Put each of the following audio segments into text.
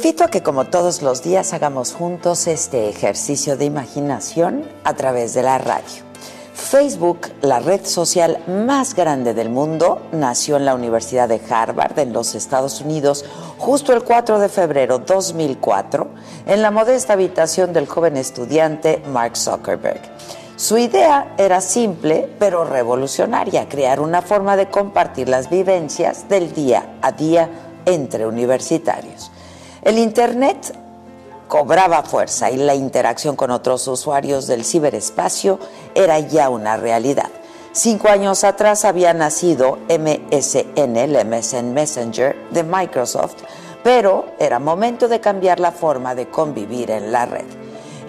Invito que como todos los días hagamos juntos este ejercicio de imaginación a través de la radio. Facebook, la red social más grande del mundo, nació en la Universidad de Harvard en los Estados Unidos justo el 4 de febrero 2004 en la modesta habitación del joven estudiante Mark Zuckerberg. Su idea era simple pero revolucionaria, crear una forma de compartir las vivencias del día a día entre universitarios. El Internet cobraba fuerza y la interacción con otros usuarios del ciberespacio era ya una realidad. Cinco años atrás había nacido MSN, el MSN Messenger de Microsoft, pero era momento de cambiar la forma de convivir en la red.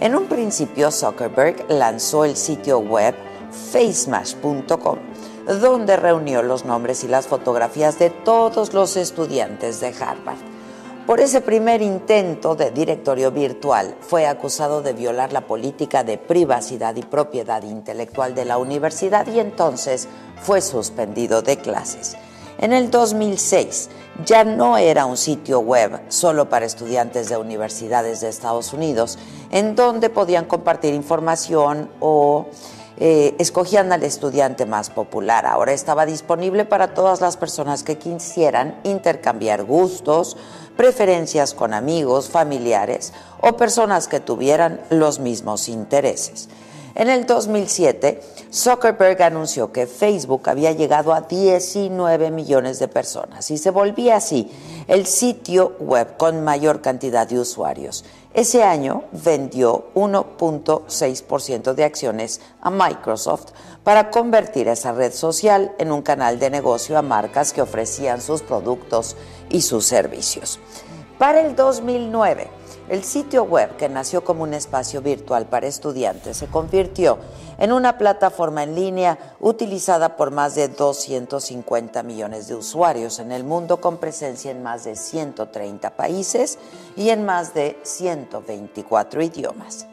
En un principio, Zuckerberg lanzó el sitio web facemash.com, donde reunió los nombres y las fotografías de todos los estudiantes de Harvard. Por ese primer intento de directorio virtual fue acusado de violar la política de privacidad y propiedad intelectual de la universidad y entonces fue suspendido de clases. En el 2006 ya no era un sitio web solo para estudiantes de universidades de Estados Unidos, en donde podían compartir información o eh, escogían al estudiante más popular. Ahora estaba disponible para todas las personas que quisieran intercambiar gustos, preferencias con amigos, familiares o personas que tuvieran los mismos intereses. En el 2007, Zuckerberg anunció que Facebook había llegado a 19 millones de personas y se volvía así el sitio web con mayor cantidad de usuarios. Ese año vendió 1.6% de acciones a Microsoft para convertir esa red social en un canal de negocio a marcas que ofrecían sus productos y sus servicios. Para el 2009, el sitio web, que nació como un espacio virtual para estudiantes, se convirtió en una plataforma en línea utilizada por más de 250 millones de usuarios en el mundo, con presencia en más de 130 países y en más de 124 idiomas.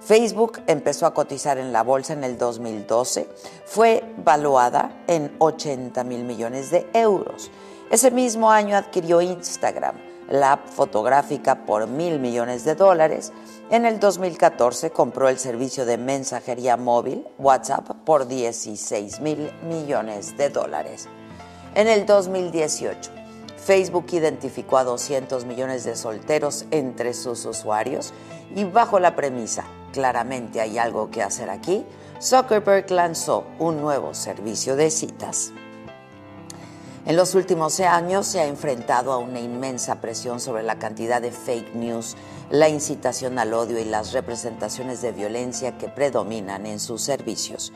Facebook empezó a cotizar en la bolsa en el 2012, fue valuada en 80 mil millones de euros. Ese mismo año adquirió Instagram, la app fotográfica, por mil millones de dólares. En el 2014 compró el servicio de mensajería móvil WhatsApp por 16 mil millones de dólares. En el 2018, Facebook identificó a 200 millones de solteros entre sus usuarios y bajo la premisa, claramente hay algo que hacer aquí, Zuckerberg lanzó un nuevo servicio de citas. En los últimos años se ha enfrentado a una inmensa presión sobre la cantidad de fake news, la incitación al odio y las representaciones de violencia que predominan en sus servicios.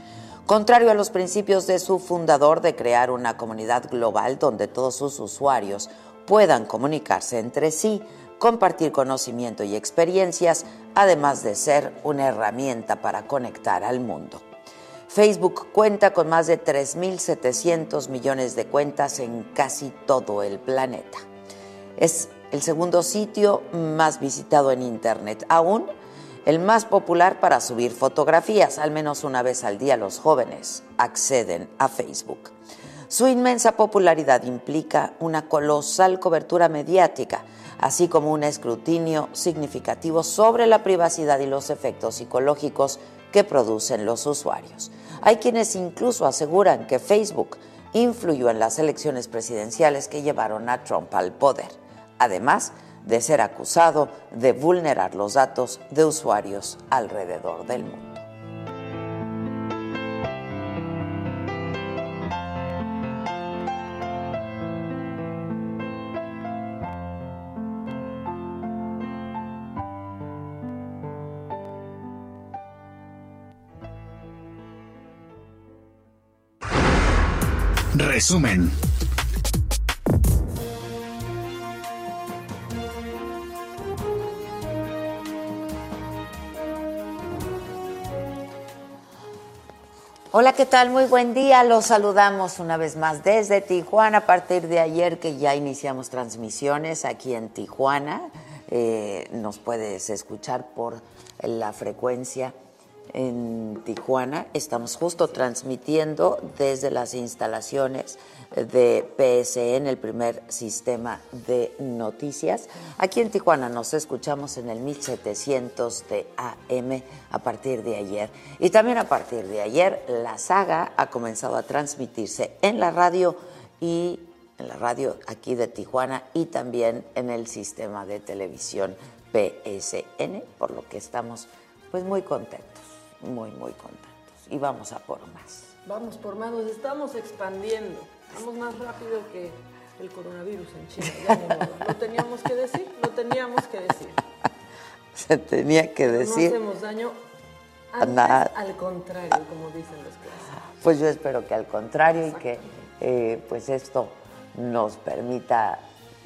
Contrario a los principios de su fundador de crear una comunidad global donde todos sus usuarios puedan comunicarse entre sí, compartir conocimiento y experiencias, además de ser una herramienta para conectar al mundo. Facebook cuenta con más de 3.700 millones de cuentas en casi todo el planeta. Es el segundo sitio más visitado en Internet. Aún el más popular para subir fotografías. Al menos una vez al día los jóvenes acceden a Facebook. Su inmensa popularidad implica una colosal cobertura mediática, así como un escrutinio significativo sobre la privacidad y los efectos psicológicos que producen los usuarios. Hay quienes incluso aseguran que Facebook influyó en las elecciones presidenciales que llevaron a Trump al poder, además de ser acusado de vulnerar los datos de usuarios alrededor del mundo. Resumen. Hola, ¿qué tal? Muy buen día. Los saludamos una vez más desde Tijuana. A partir de ayer que ya iniciamos transmisiones aquí en Tijuana, eh, nos puedes escuchar por la frecuencia en Tijuana. Estamos justo transmitiendo desde las instalaciones de PSN, el primer sistema de noticias. Aquí en Tijuana nos escuchamos en el 1700 de AM a partir de ayer. Y también a partir de ayer, la saga ha comenzado a transmitirse en la radio y en la radio aquí de Tijuana y también en el sistema de televisión PSN, por lo que estamos pues muy contentos muy, muy contentos. Y vamos a por más. Vamos por más, nos estamos expandiendo. Vamos más rápido que el coronavirus en China. lo teníamos que decir, lo teníamos que decir. Se tenía que decir. No hacemos daño antes, al contrario, como dicen los clásicos. Pues yo espero que al contrario y que eh, pues esto nos permita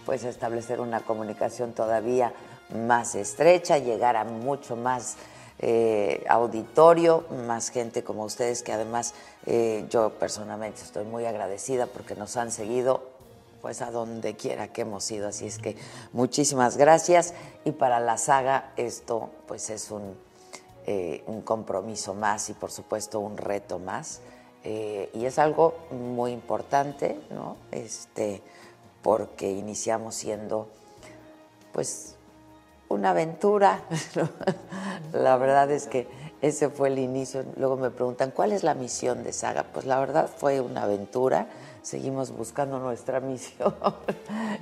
pues establecer una comunicación todavía más estrecha, llegar a mucho más eh, auditorio, más gente como ustedes, que además eh, yo personalmente estoy muy agradecida porque nos han seguido pues a donde quiera que hemos ido. Así es que muchísimas gracias. Y para la saga esto pues es un, eh, compromiso más y por supuesto un reto más. y es algo muy importante, ¿no? Este, porque iniciamos siendo pues una aventura. la verdad es que ese fue el inicio. Luego me preguntan, ¿cuál es la misión de Saga? Pues la verdad fue una aventura. Seguimos buscando nuestra misión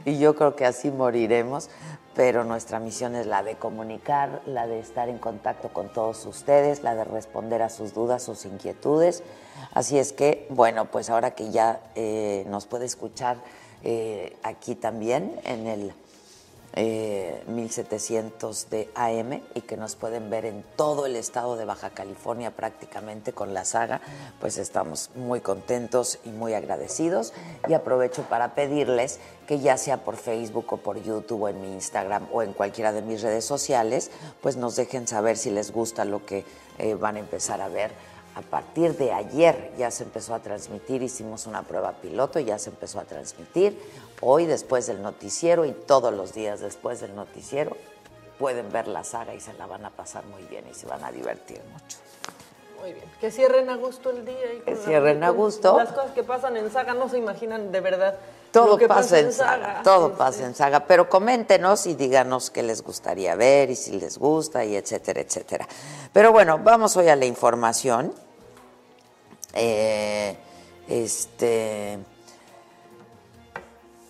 y yo creo que así moriremos, pero nuestra misión es la de comunicar, la de estar en contacto con todos ustedes, la de responder a sus dudas, sus inquietudes. Así es que, bueno, pues ahora que ya eh, nos puede escuchar eh, aquí también en el 1700 eh, de AM y que nos pueden ver en todo el estado de Baja California prácticamente con la saga, pues estamos muy contentos y muy agradecidos. Y aprovecho para pedirles que ya sea por Facebook o por YouTube o en mi Instagram o en cualquiera de mis redes sociales, pues nos dejen saber si les gusta lo que eh, van a empezar a ver a partir de ayer ya se empezó a transmitir, hicimos una prueba piloto, ya se empezó a transmitir. Hoy después del noticiero y todos los días después del noticiero pueden ver la saga y se la van a pasar muy bien y se van a divertir mucho. Muy bien. Que cierren a gusto el día. Y que cierren a gusto. Las cosas que pasan en saga no se imaginan de verdad. Todo pasa, en saga, todo pasa en saga, pero coméntenos y díganos qué les gustaría ver y si les gusta y etcétera, etcétera. Pero bueno, vamos hoy a la información. Eh, este,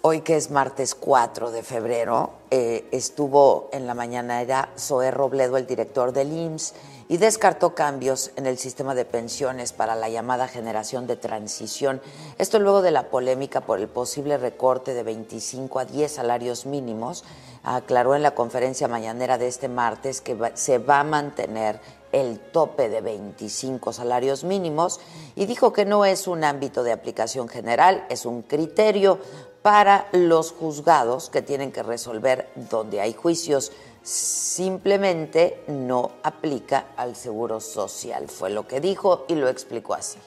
hoy que es martes 4 de febrero, eh, estuvo en la mañana era Zoé Robledo, el director del IMSS, y descartó cambios en el sistema de pensiones para la llamada generación de transición. Esto luego de la polémica por el posible recorte de 25 a 10 salarios mínimos. Aclaró en la conferencia mañanera de este martes que se va a mantener el tope de 25 salarios mínimos y dijo que no es un ámbito de aplicación general, es un criterio para los juzgados que tienen que resolver donde hay juicios. Simplemente no aplica al seguro social, fue lo que dijo y lo explicó así.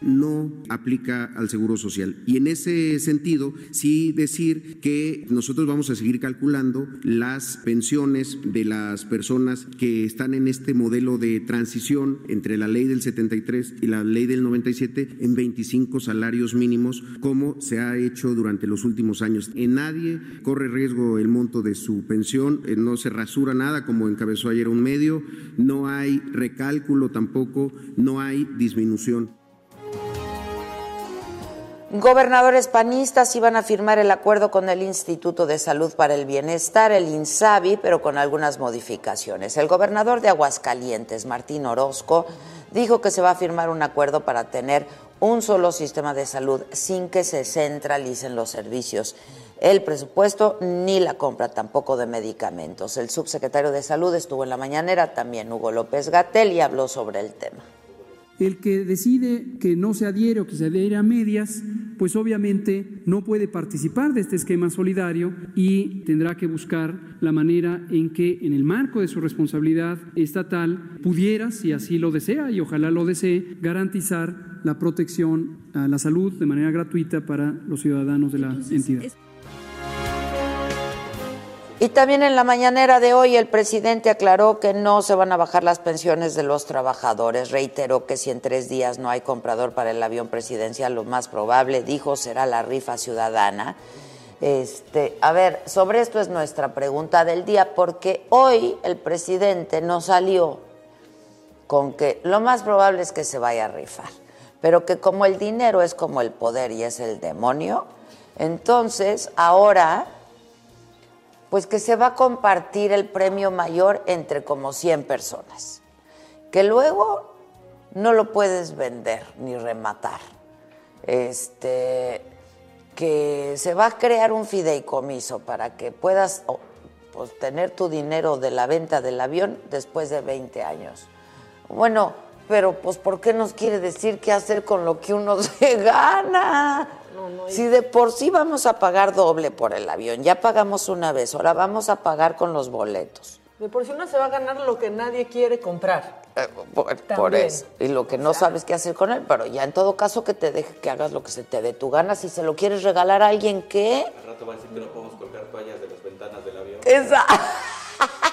No aplica al Seguro Social. Y en ese sentido, sí decir que nosotros vamos a seguir calculando las pensiones de las personas que están en este modelo de transición entre la ley del 73 y la ley del 97 en 25 salarios mínimos, como se ha hecho durante los últimos años. En nadie corre riesgo el monto de su pensión, eh, no se rasura nada como encabezó ayer un medio, no hay recálculo tampoco, no hay disminución. Gobernadores panistas iban a firmar el acuerdo con el Instituto de Salud para el Bienestar, el INSABI, pero con algunas modificaciones. El gobernador de Aguascalientes, Martín Orozco, dijo que se va a firmar un acuerdo para tener un solo sistema de salud sin que se centralicen los servicios, el presupuesto ni la compra tampoco de medicamentos. El subsecretario de Salud estuvo en la mañanera, también Hugo López Gatel, y habló sobre el tema. El que decide que no se adhiere o que se adhiere a medias, pues obviamente no puede participar de este esquema solidario y tendrá que buscar la manera en que en el marco de su responsabilidad estatal pudiera, si así lo desea y ojalá lo desee, garantizar la protección a la salud de manera gratuita para los ciudadanos de la entidad. Y también en la mañanera de hoy el presidente aclaró que no se van a bajar las pensiones de los trabajadores. Reiteró que si en tres días no hay comprador para el avión presidencial, lo más probable, dijo, será la rifa ciudadana. Este, a ver, sobre esto es nuestra pregunta del día, porque hoy el presidente no salió con que lo más probable es que se vaya a rifar, pero que como el dinero es como el poder y es el demonio, entonces ahora pues que se va a compartir el premio mayor entre como 100 personas, que luego no lo puedes vender ni rematar. Este, que se va a crear un fideicomiso para que puedas pues, tener tu dinero de la venta del avión después de 20 años. Bueno, pero pues ¿por qué nos quiere decir qué hacer con lo que uno se gana? Si de por sí vamos a pagar doble por el avión, ya pagamos una vez, ahora vamos a pagar con los boletos. De por sí uno se va a ganar lo que nadie quiere comprar. Eh, por, eso. Y lo que no sabes qué hacer con él, pero ya en todo caso que te deje que hagas lo que se te dé tu gana. Si se lo quieres regalar a alguien, ¿qué? Al rato va a decir que no podemos colgar toallas de las ventanas del avión. Esa.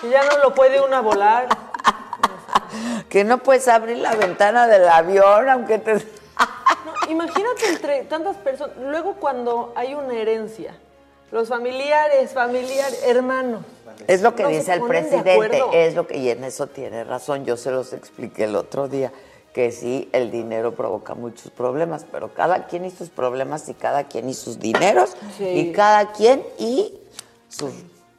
Y ya no lo puede una volar. que no puedes abrir la ventana del avión, aunque te imagínate entre tantas personas, luego cuando hay una herencia, los familiares, familiares, hermanos. Es lo que dice el presidente, es lo que, y en eso tiene razón, yo se los expliqué el otro día, que sí, el dinero provoca muchos problemas, pero cada quien y sus problemas y cada quien y sus dineros y cada quien y sus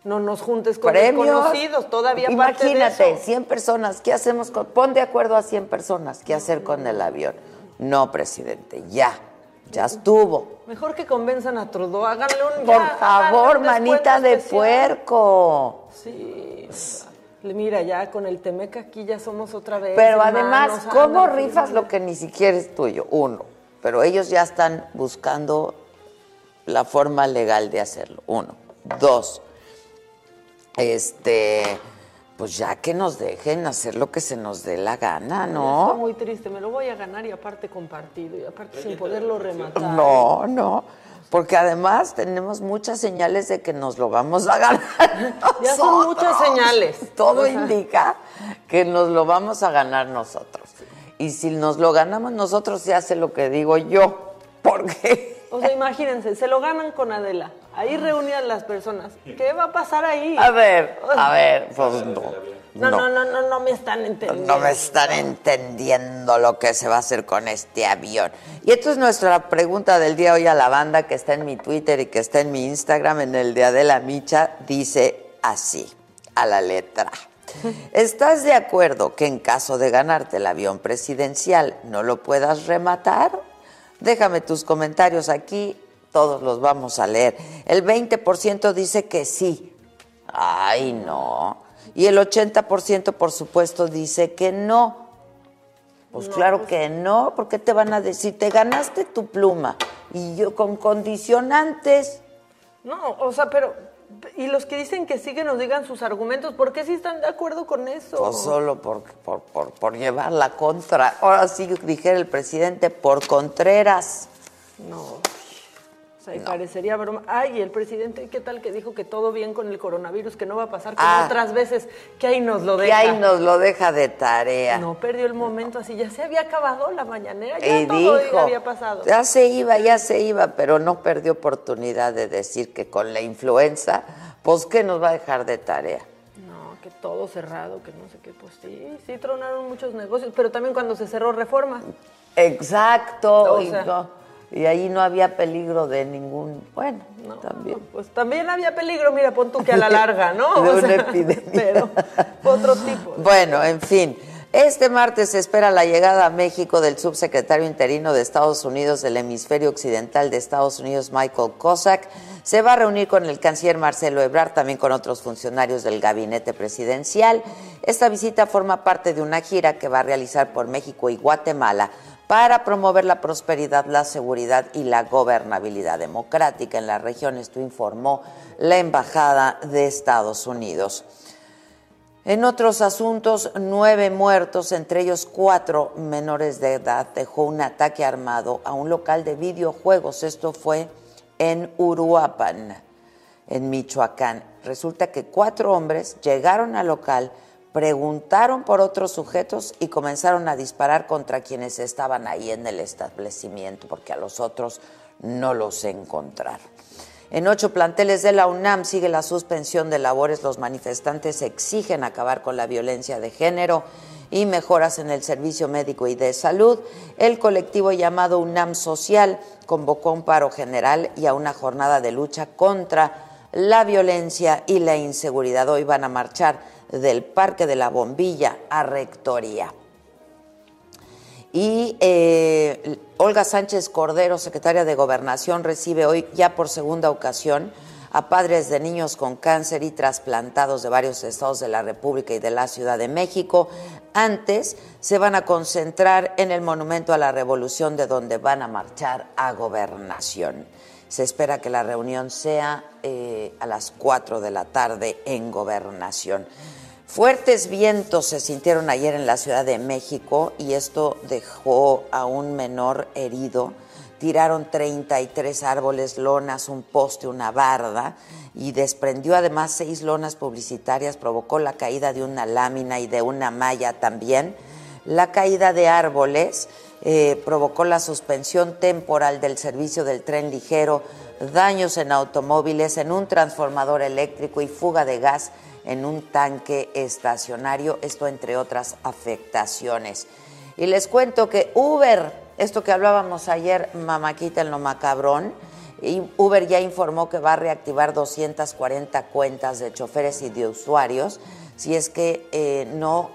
no nos juntes con desconocidos, todavía Imagínate, parte 100 personas, ¿qué hacemos con pon de acuerdo a 100 personas, qué hacer con el avión? No, presidente, ya. Ya estuvo. Mejor que convenzan a Trudeau, háganle un... Por favor, manita de puerco. Sí. Mira, ya con el Temeca aquí ya somos otra vez. Pero además, ¿cómo rifas lo que ni siquiera es tuyo? Uno. Pero ellos ya están buscando la forma legal de hacerlo. Uno. Dos. Este pues ya que nos dejen hacer lo que se nos dé la gana, ¿no? Estoy muy triste, me lo voy a ganar y aparte compartido y aparte sin poderlo rematar. No, no, porque además tenemos muchas señales de que nos lo vamos a ganar. Ya son muchas señales. Todo indica que nos lo vamos a ganar nosotros. Y si nos lo ganamos nosotros, se hace lo que digo yo. Porque. O sea, imagínense, se lo ganan con Adela. Ahí reunían las personas. ¿Qué va a pasar ahí? A ver, a ver, pues no. No, no, no, no, no me están entendiendo. No me están entendiendo lo que se va a hacer con este avión. Y esto es nuestra pregunta del día hoy a la banda que está en mi Twitter y que está en mi Instagram, en el de Adela Micha, dice así, a la letra. ¿Estás de acuerdo que en caso de ganarte el avión presidencial no lo puedas rematar? Déjame tus comentarios aquí todos los vamos a leer. El 20% dice que sí. Ay, no. Y el 80% por supuesto dice que no. Pues claro pues que no, porque te van a decir, te ganaste tu pluma y yo con condicionantes. No, o sea, pero Y los que dicen que sí que nos digan sus argumentos, ¿por qué sí están de acuerdo con eso? Pues solo por, por, por, por llevar la contra. Ahora sí dijera el presidente, por Contreras. No. O sea, y parecería broma. Ay, el presidente, ¿qué tal que dijo que todo bien con el coronavirus, que no va a pasar como Ah. otras veces, que ahí nos lo deja? ahí nos lo deja de tarea. No perdió el momento así, ya se había acabado la mañanera, ya y todo dijo, había pasado. ya se iba, ya se iba, pero no perdió oportunidad de decir que con la influenza, pues ¿qué nos va a dejar de tarea? No, que todo cerrado, que no sé qué, pues sí, sí tronaron muchos negocios, pero también cuando se cerró Reforma. Exacto. O y, no- y ahí no había peligro de ningún, bueno, No, también. Pues también había peligro, mira, pon tú que a la larga, ¿no? De O una sea, epidemia. Pero otro tipo. Bueno, en fin. Este martes se espera la llegada a México del subsecretario interino de Estados Unidos del hemisferio occidental de Estados Unidos, Michael Cossack. Se va a reunir con el canciller Marcelo Ebrard, también con otros funcionarios del gabinete presidencial. Esta visita forma parte de una gira que va a realizar por México y Guatemala para promover la prosperidad, la seguridad y la gobernabilidad democrática en la región. Esto informó la Embajada de Estados Unidos. En otros asuntos, nueve muertos, entre ellos cuatro menores de edad, dejó un ataque armado a un local de videojuegos. Esto fue en Uruapan, en Michoacán. Resulta que cuatro hombres llegaron al local, preguntaron por otros sujetos y comenzaron a disparar contra quienes estaban ahí en el establecimiento, porque a los otros no los encontraron. En ocho planteles de la UNAM sigue la suspensión de labores. Los manifestantes exigen acabar con la violencia de género y mejoras en el servicio médico y de salud. El colectivo llamado UNAM Social convocó un paro general y a una jornada de lucha contra la violencia y la inseguridad. Hoy van a marchar del Parque de la Bombilla a Rectoría. Y eh, Olga Sánchez Cordero, secretaria de Gobernación, recibe hoy ya por segunda ocasión a padres de niños con cáncer y trasplantados de varios estados de la República y de la Ciudad de México. Antes se van a concentrar en el Monumento a la Revolución, de donde van a marchar a Gobernación. Se espera que la reunión sea eh, a las 4 de la tarde en Gobernación. Fuertes vientos se sintieron ayer en la Ciudad de México y esto dejó a un menor herido. Tiraron 33 árboles, lonas, un poste, una barda y desprendió además seis lonas publicitarias, provocó la caída de una lámina y de una malla también. La caída de árboles eh, provocó la suspensión temporal del servicio del tren ligero, daños en automóviles, en un transformador eléctrico y fuga de gas en un tanque estacionario, esto entre otras afectaciones. Y les cuento que Uber, esto que hablábamos ayer, mamáquita en lo macabrón, y Uber ya informó que va a reactivar 240 cuentas de choferes y de usuarios si es que eh, no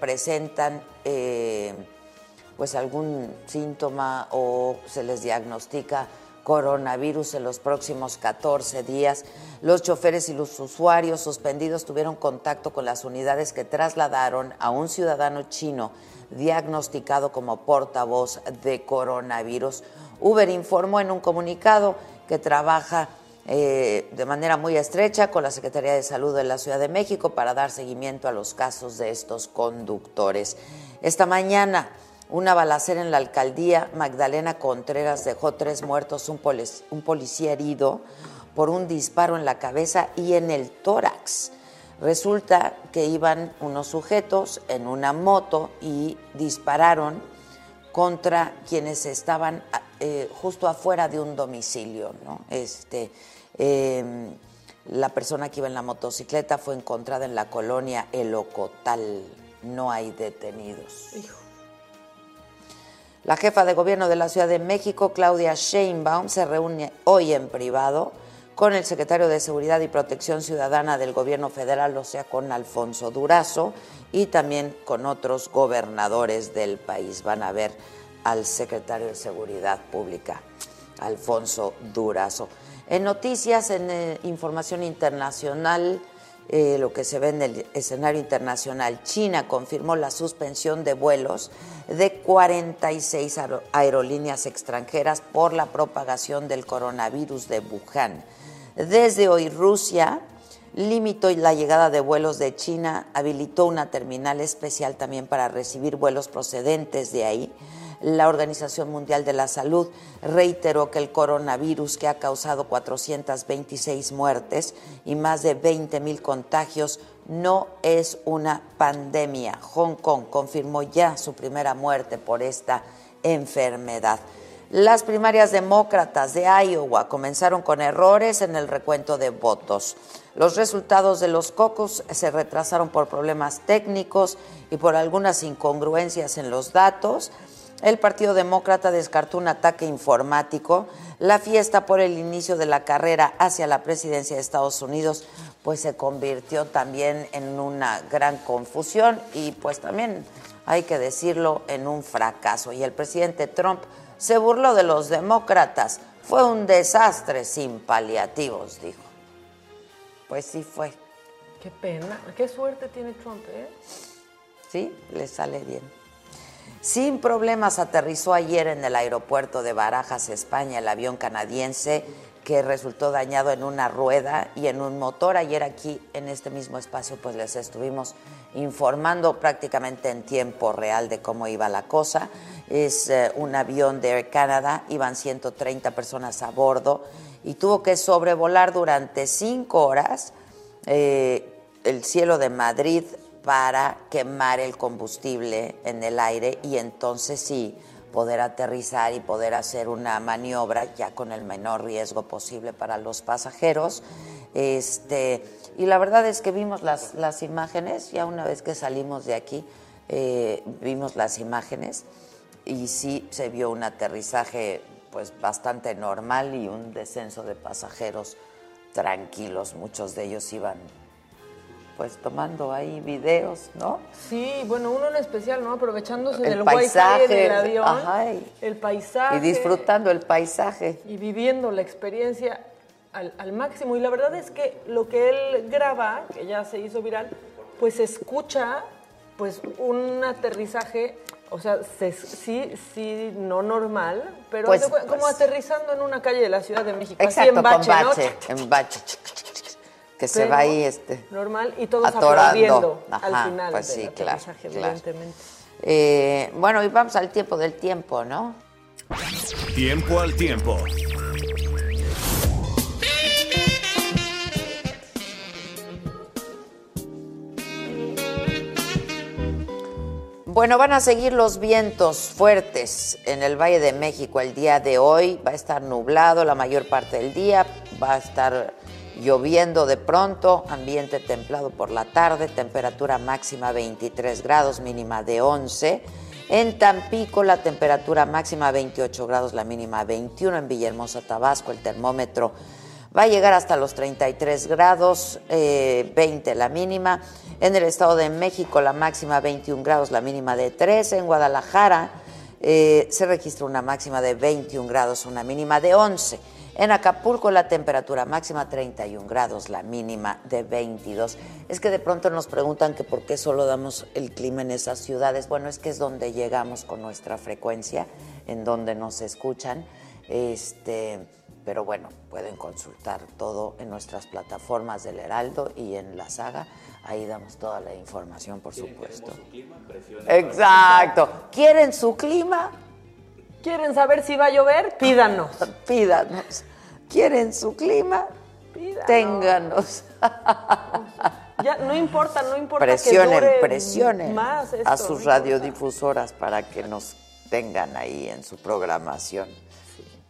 presentan eh, pues algún síntoma o se les diagnostica coronavirus en los próximos 14 días. Los choferes y los usuarios suspendidos tuvieron contacto con las unidades que trasladaron a un ciudadano chino diagnosticado como portavoz de coronavirus. Uber informó en un comunicado que trabaja eh, de manera muy estrecha con la Secretaría de Salud de la Ciudad de México para dar seguimiento a los casos de estos conductores. Esta mañana, una balacera en la alcaldía Magdalena Contreras dejó tres muertos, un, polic- un policía herido por un disparo en la cabeza y en el tórax. Resulta que iban unos sujetos en una moto y dispararon contra quienes estaban eh, justo afuera de un domicilio. Este, eh, la persona que iba en la motocicleta fue encontrada en la colonia El Ocotal. No hay detenidos. La jefa de gobierno de la Ciudad de México, Claudia Sheinbaum, se reúne hoy en privado con el secretario de Seguridad y Protección Ciudadana del gobierno federal, o sea, con Alfonso Durazo, y también con otros gobernadores del país. Van a ver al secretario de Seguridad Pública, Alfonso Durazo. En noticias, en eh, información internacional, eh, lo que se ve en el escenario internacional, China confirmó la suspensión de vuelos de 46 aero- aerolíneas extranjeras por la propagación del coronavirus de Wuhan. Desde hoy Rusia limitó la llegada de vuelos de China, habilitó una terminal especial también para recibir vuelos procedentes de ahí. La Organización Mundial de la Salud reiteró que el coronavirus, que ha causado 426 muertes y más de 20 mil contagios, no es una pandemia. Hong Kong confirmó ya su primera muerte por esta enfermedad. Las primarias demócratas de Iowa comenzaron con errores en el recuento de votos. Los resultados de los cocos se retrasaron por problemas técnicos y por algunas incongruencias en los datos. El Partido Demócrata descartó un ataque informático. La fiesta por el inicio de la carrera hacia la presidencia de Estados Unidos pues se convirtió también en una gran confusión y pues también hay que decirlo en un fracaso. Y el presidente Trump se burló de los demócratas. Fue un desastre sin paliativos, dijo. Pues sí fue. Qué pena, qué suerte tiene Trump, ¿eh? Sí, le sale bien. Sin problemas aterrizó ayer en el aeropuerto de Barajas, España, el avión canadiense que resultó dañado en una rueda y en un motor. Ayer aquí en este mismo espacio pues les estuvimos informando prácticamente en tiempo real de cómo iba la cosa. Es eh, un avión de Air Canada, iban 130 personas a bordo y tuvo que sobrevolar durante cinco horas eh, el cielo de Madrid para quemar el combustible en el aire y entonces sí poder aterrizar y poder hacer una maniobra ya con el menor riesgo posible para los pasajeros. Este, y la verdad es que vimos las, las imágenes, ya una vez que salimos de aquí, eh, vimos las imágenes y sí se vio un aterrizaje pues bastante normal y un descenso de pasajeros tranquilos, muchos de ellos iban pues tomando ahí videos, ¿no? Sí, bueno, uno en especial, ¿no? Aprovechándose El del paisaje, wifi del avión, ajá, y- el paisaje. Y disfrutando el paisaje. y viviendo la experiencia al, al máximo. Y la verdad es que lo que él graba, que ya se hizo viral, pues escucha pues un aterrizaje, o sea, se- sí, sí, no normal, pero Pues, como pues. aterrizando en una calle de la Ciudad de México, Exacto, así en bache, con ¿no? bache, en bache. Que se va ahí este. Normal, y todos atorando. aplaudiendo Ajá, al final pues del sí, claro, aterrizaje, claro. evidentemente. Eh, bueno, y vamos al tiempo del tiempo, ¿no? Tiempo al tiempo. Bueno, van a seguir los vientos fuertes en el Valle de México el día de hoy. Va a estar nublado la mayor parte del día, va a estar lloviendo de pronto, ambiente templado por la tarde, temperatura máxima 23 grados, mínima de 11. En Tampico la temperatura máxima 28 grados, la mínima 21. En Villahermosa, Tabasco, el termómetro va a llegar hasta los 33 grados, eh, 20 la mínima. En el Estado de México la máxima 21 grados, la mínima de 13. En Guadalajara eh, se registra una máxima de 21 grados, una mínima de 11. En Acapulco la temperatura máxima 31 grados, la mínima de 22. Es que de pronto nos preguntan que por qué solo damos el clima en esas ciudades. Bueno, es que es donde llegamos con nuestra frecuencia, en donde nos escuchan. Este, pero bueno, pueden consultar todo en nuestras plataformas del Heraldo y en la saga. Ahí damos toda la información, por supuesto. Exacto. ¿Quieren su clima? ¿Quieren saber si va a llover? Pídanos. Pídanos. ¿Quieren su clima? Pídanos. Ténganos. Ya, no importa, no importa que Presionen, dure presionen más esto, a sus radiodifusoras para que nos tengan ahí en su programación.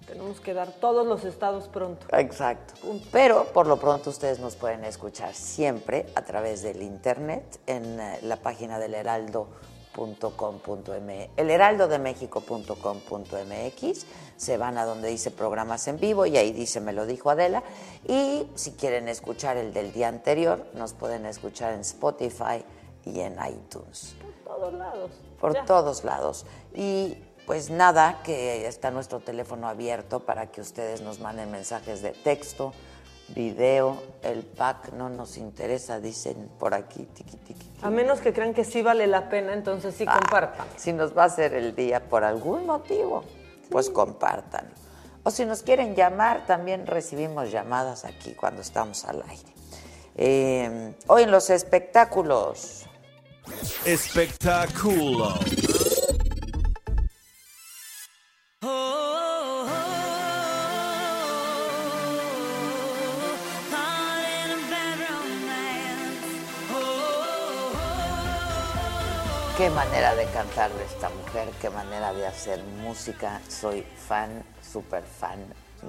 Tenemos que dar todos los estados pronto. Exacto. Pero por lo pronto ustedes nos pueden escuchar siempre a través del internet en eh, la página del heraldo.com.mx, elheraldodemexico.com.mx. Se van a donde dice programas en vivo y ahí dice me lo dijo Adela. Y si quieren escuchar el del día anterior, nos pueden escuchar en Spotify y en iTunes Por todos lados. por Ya. todos lados. Y pues nada, que está nuestro teléfono abierto para que ustedes nos manden mensajes de texto, video, el pack no nos interesa, dicen por aquí, tiqui, tiqui. A menos que crean que sí vale la pena, entonces sí Ah, compartan. Si nos va a hacer el día por algún motivo, pues compartan. O si nos quieren llamar, también recibimos llamadas aquí cuando estamos al aire. Eh, hoy en los espectáculos. Espectáculo. Qué manera de cantar de esta mujer, qué manera de hacer música. Soy fan, super fan,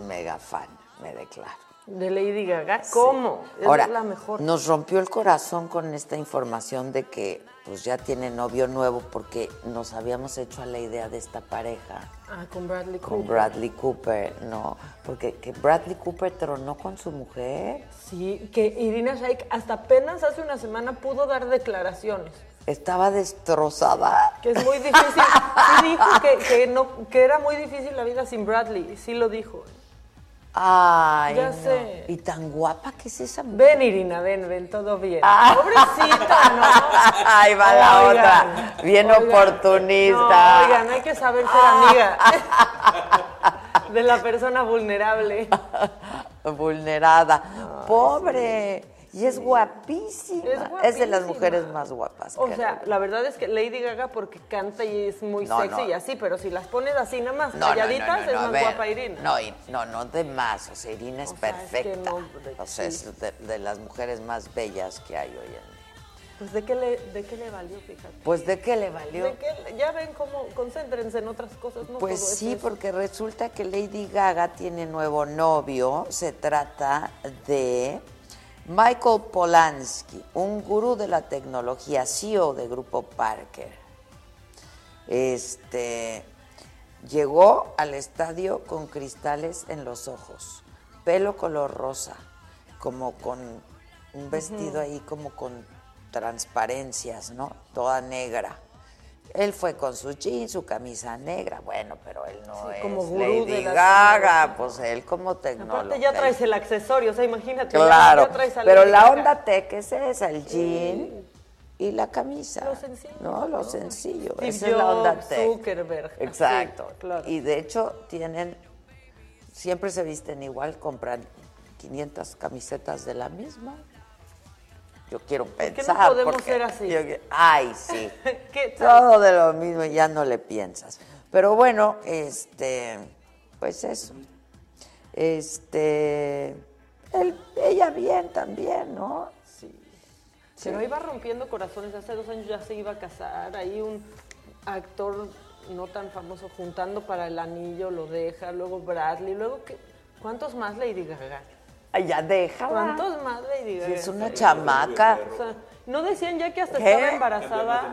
mega fan, me declaro. De Lady Gaga. ¿Cómo? Es Ahora, la mejor. nos rompió el corazón con esta información de que pues ya tiene novio nuevo porque nos habíamos hecho a la idea de esta pareja Ah, con Bradley con Cooper. Bradley Cooper, no, porque que Bradley Cooper tronó con su mujer, Sí, que Irina Shayk hasta apenas hace una semana pudo dar declaraciones. Estaba destrozada. Que es muy difícil. Sí dijo que, que no, que era muy difícil la vida sin Bradley. Sí lo dijo. Ay, Ya no. sé. Y tan guapa que es esa mujer. Ven, Irina, ven, ven, todo bien. Ah. Pobrecita, ¿no? Ahí va la Oigan, otra, bien oigan. oportunista. No, oigan, hay que saber ser amiga de la persona vulnerable. Vulnerada. Pobre. Y es guapísima. Es Es, de las mujeres más guapas. O sea, la verdad es que Lady Gaga porque canta y es muy No, sexy no. y así, pero si las pones así nada más No, calladitas es más ver. guapa Irina. No, y- no, no de más. O sea, Irina es O sea, es que perfecta. no, de- o sea, es de, de las mujeres más bellas que hay hoy en día. Pues de qué le, de qué le valió, fíjate. Pues, ¿de qué le valió? De qué- ya ven cómo concéntrense en otras cosas, no Pues es sí, eso. porque resulta que Lady Gaga tiene nuevo novio. Se trata de Michael Polanski, un gurú de la tecnología, CEO de Grupo Parker. Este llegó al estadio con cristales en los ojos, pelo color rosa, como con un vestido ahí como con transparencias, ¿no? Toda negra. Él fue con su jeans, su camisa negra, bueno, pero él no Sí, es como Lady de la Gaga, pues él como tecnólogo. Aparte ya traes el accesorio, o sea, imagínate. Claro, ya traes a pero la Gaga. onda tech es esa, el jean y la camisa. Lo sencillo, No, lo sencillo. Steve esa es la onda tech. Zuckerberg, Exacto. claro. Y de hecho tienen, siempre se visten igual, compran 500 camisetas de la misma. Yo quiero qué no pensar. podemos porque ser así? yo ay, sí. ¿Qué tal? Todo de lo mismo ya no le piensas. Pero este, pues eso. Este, él, ella bien también, ¿no? Sí. Pero iba rompiendo corazones. Hace dos años ya se iba a casar. Ahí un actor no tan famoso juntando para el anillo lo deja. Luego Bradley. Luego, ¿qué? ¿cuántos más Lady Gaga? Ay, ya déjala. ¿Cuántos más Lady Gaga? Si es una chamaca. O sea, ¿no decían ya que hasta ¿Qué? estaba embarazada?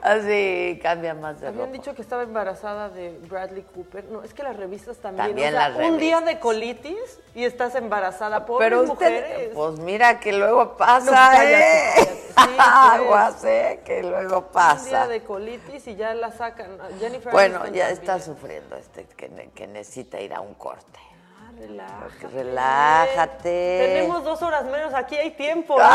Así, cambia más de Habían ropa. dicho que estaba embarazada de Bradley Cooper. No, es que las revistas también. También o sea, las Un día de colitis y estás embarazada. Pobres Pero usted, mujeres. pues mira que luego pasa, No, cállate, ¿eh? cállate. Sí. Aguas. Que luego Un día pasa. de colitis y ya la sacan. Jennifer Bueno, Aniston ya también. está sufriendo este, que, ne- que necesita ir a un corte. Relájate. Relájate. Tenemos dos horas menos, aquí hay tiempo.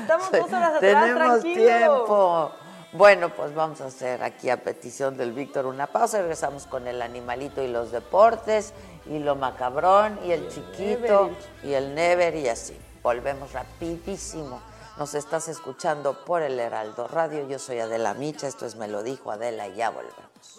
Estamos dos horas atrás, Tenemos tranquilo. tiempo. Bueno, pues vamos a hacer aquí a petición del Víctor una pausa. Regresamos con el animalito y los deportes, y lo macabrón, y el chiquito, y el never, y así. Volvemos rapidísimo. Nos estás escuchando por el Heraldo Radio. Yo soy Adela Micha, esto es Me lo dijo Adela, y ya volvemos.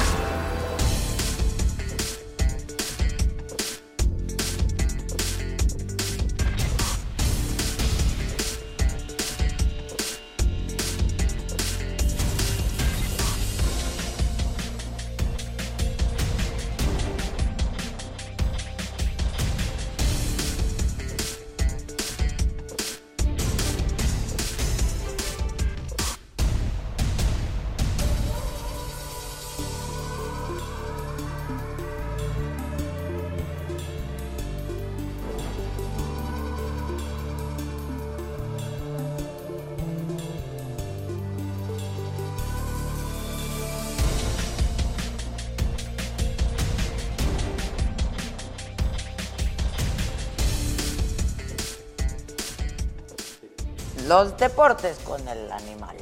Los deportes con el animal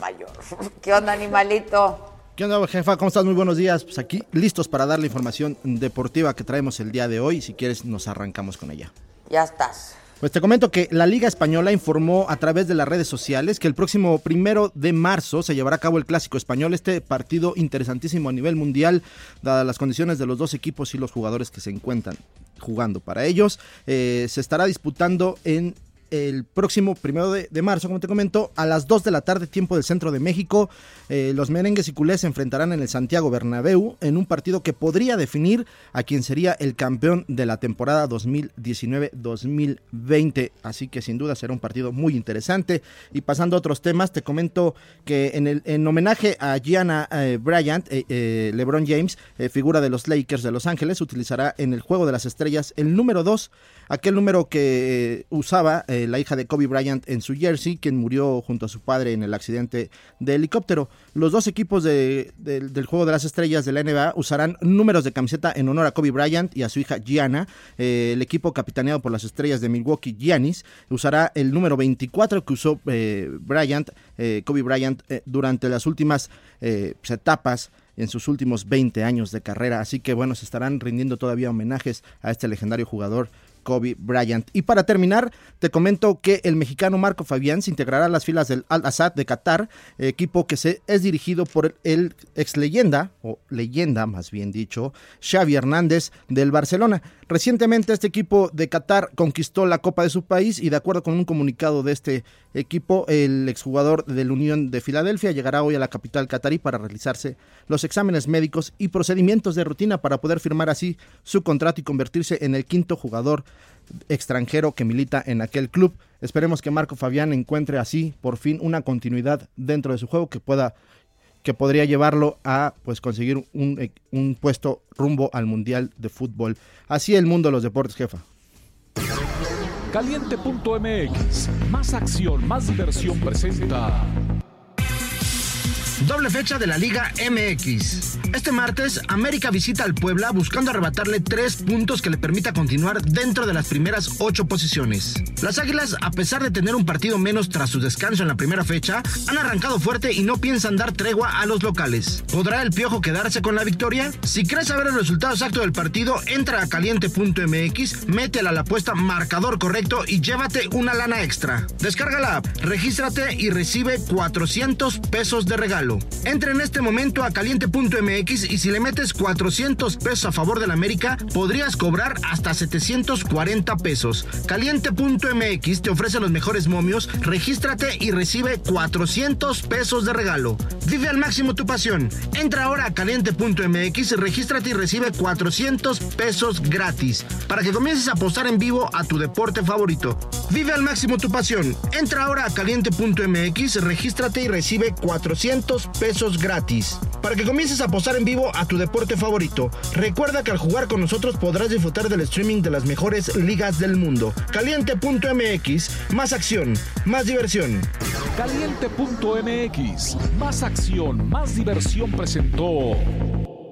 mayor. ¿Qué onda, animalito? ¿Qué onda, jefa? ¿Cómo estás? Muy buenos días. Pues aquí listos para dar la información deportiva que traemos el día de hoy. Si quieres, nos arrancamos con ella. Ya estás. Pues te comento que la Liga Española informó a través de las redes sociales que el próximo primero de marzo se llevará a cabo el Clásico Español, este partido interesantísimo a nivel mundial, dadas las condiciones de los dos equipos y los jugadores que se encuentran jugando para ellos. Eh, se estará disputando en el próximo primero de, marzo, como te comento, a las 2 de la tarde, tiempo del centro de México. Eh, los merengues y culés se enfrentarán en el Santiago Bernabéu en un partido que podría definir a quien sería el campeón de la temporada 2019-2020. Así que sin duda será un partido muy interesante. Y pasando a otros temas, te comento que en, el, en homenaje a Gianna eh, Bryant, eh, LeBron James, figura de los Lakers de Los Ángeles, utilizará en el Juego de las Estrellas el número 2 aquel número que usaba eh, la hija de Kobe Bryant en su jersey, quien murió junto a su padre en el accidente de helicóptero. Los dos equipos del Juego de las Estrellas de la NBA usarán números de camiseta en honor a Kobe Bryant y a su hija Gianna. Eh, el equipo capitaneado por las Estrellas de Milwaukee, Giannis, usará el número 24 que usó eh, Bryant, Kobe Bryant, durante las últimas etapas en sus últimos 20 años de carrera. Así que bueno, se estarán rindiendo todavía homenajes a este legendario jugador Kobe Bryant. Y para terminar, te comento que el mexicano Marco Fabián se integrará a las filas del Al-Assad de Qatar, equipo que se, es dirigido por el ex leyenda, o leyenda más bien dicho, Xavi Hernández del Barcelona. Recientemente este equipo de Qatar conquistó la Copa de su país y de acuerdo con un comunicado de este equipo, el exjugador de la Unión de Filadelfia llegará hoy a la capital catarí para realizarse los exámenes médicos y procedimientos de rutina para poder firmar así su contrato y convertirse en el quinto jugador extranjero que milita en aquel club. Esperemos que Marco Fabián encuentre así por fin una continuidad dentro de su juego que pueda que podría llevarlo a pues conseguir un, un puesto rumbo al Mundial de Fútbol. Así el mundo de los deportes, jefa. Caliente.mx, más acción, más diversión presenta. Doble fecha de la Liga MX. Este martes, América visita al Puebla buscando arrebatarle tres puntos que le permita continuar dentro de las primeras ocho posiciones. Las Águilas, a pesar de tener un partido menos tras su descanso en la primera fecha, han arrancado fuerte y no piensan dar tregua a los locales. ¿Podrá el Piojo quedarse con la victoria? Si quieres saber el resultado exacto del partido, entra a caliente.mx, métela a la apuesta marcador correcto y llévate una lana extra. Descarga la app, regístrate y recibe 400 pesos de regalo. Entra en este momento a caliente.mx y si le metes 400 pesos a favor del América, podrías cobrar hasta 740 pesos. Caliente.mx te ofrece los mejores momios, regístrate y recibe 400 pesos de regalo. Vive al máximo tu pasión. Entra ahora a caliente.mx, regístrate y recibe 400 pesos gratis para que comiences a apostar en vivo a tu deporte favorito. Vive al máximo tu pasión. Entra ahora a caliente.mx, regístrate y recibe 400 pesos gratis. Para que comiences a apostar en vivo a tu deporte favorito. Recuerda que al jugar con nosotros podrás disfrutar del streaming de las mejores ligas del mundo. Caliente.mx, más acción, más diversión. Caliente.mx, más acción, más diversión presentó.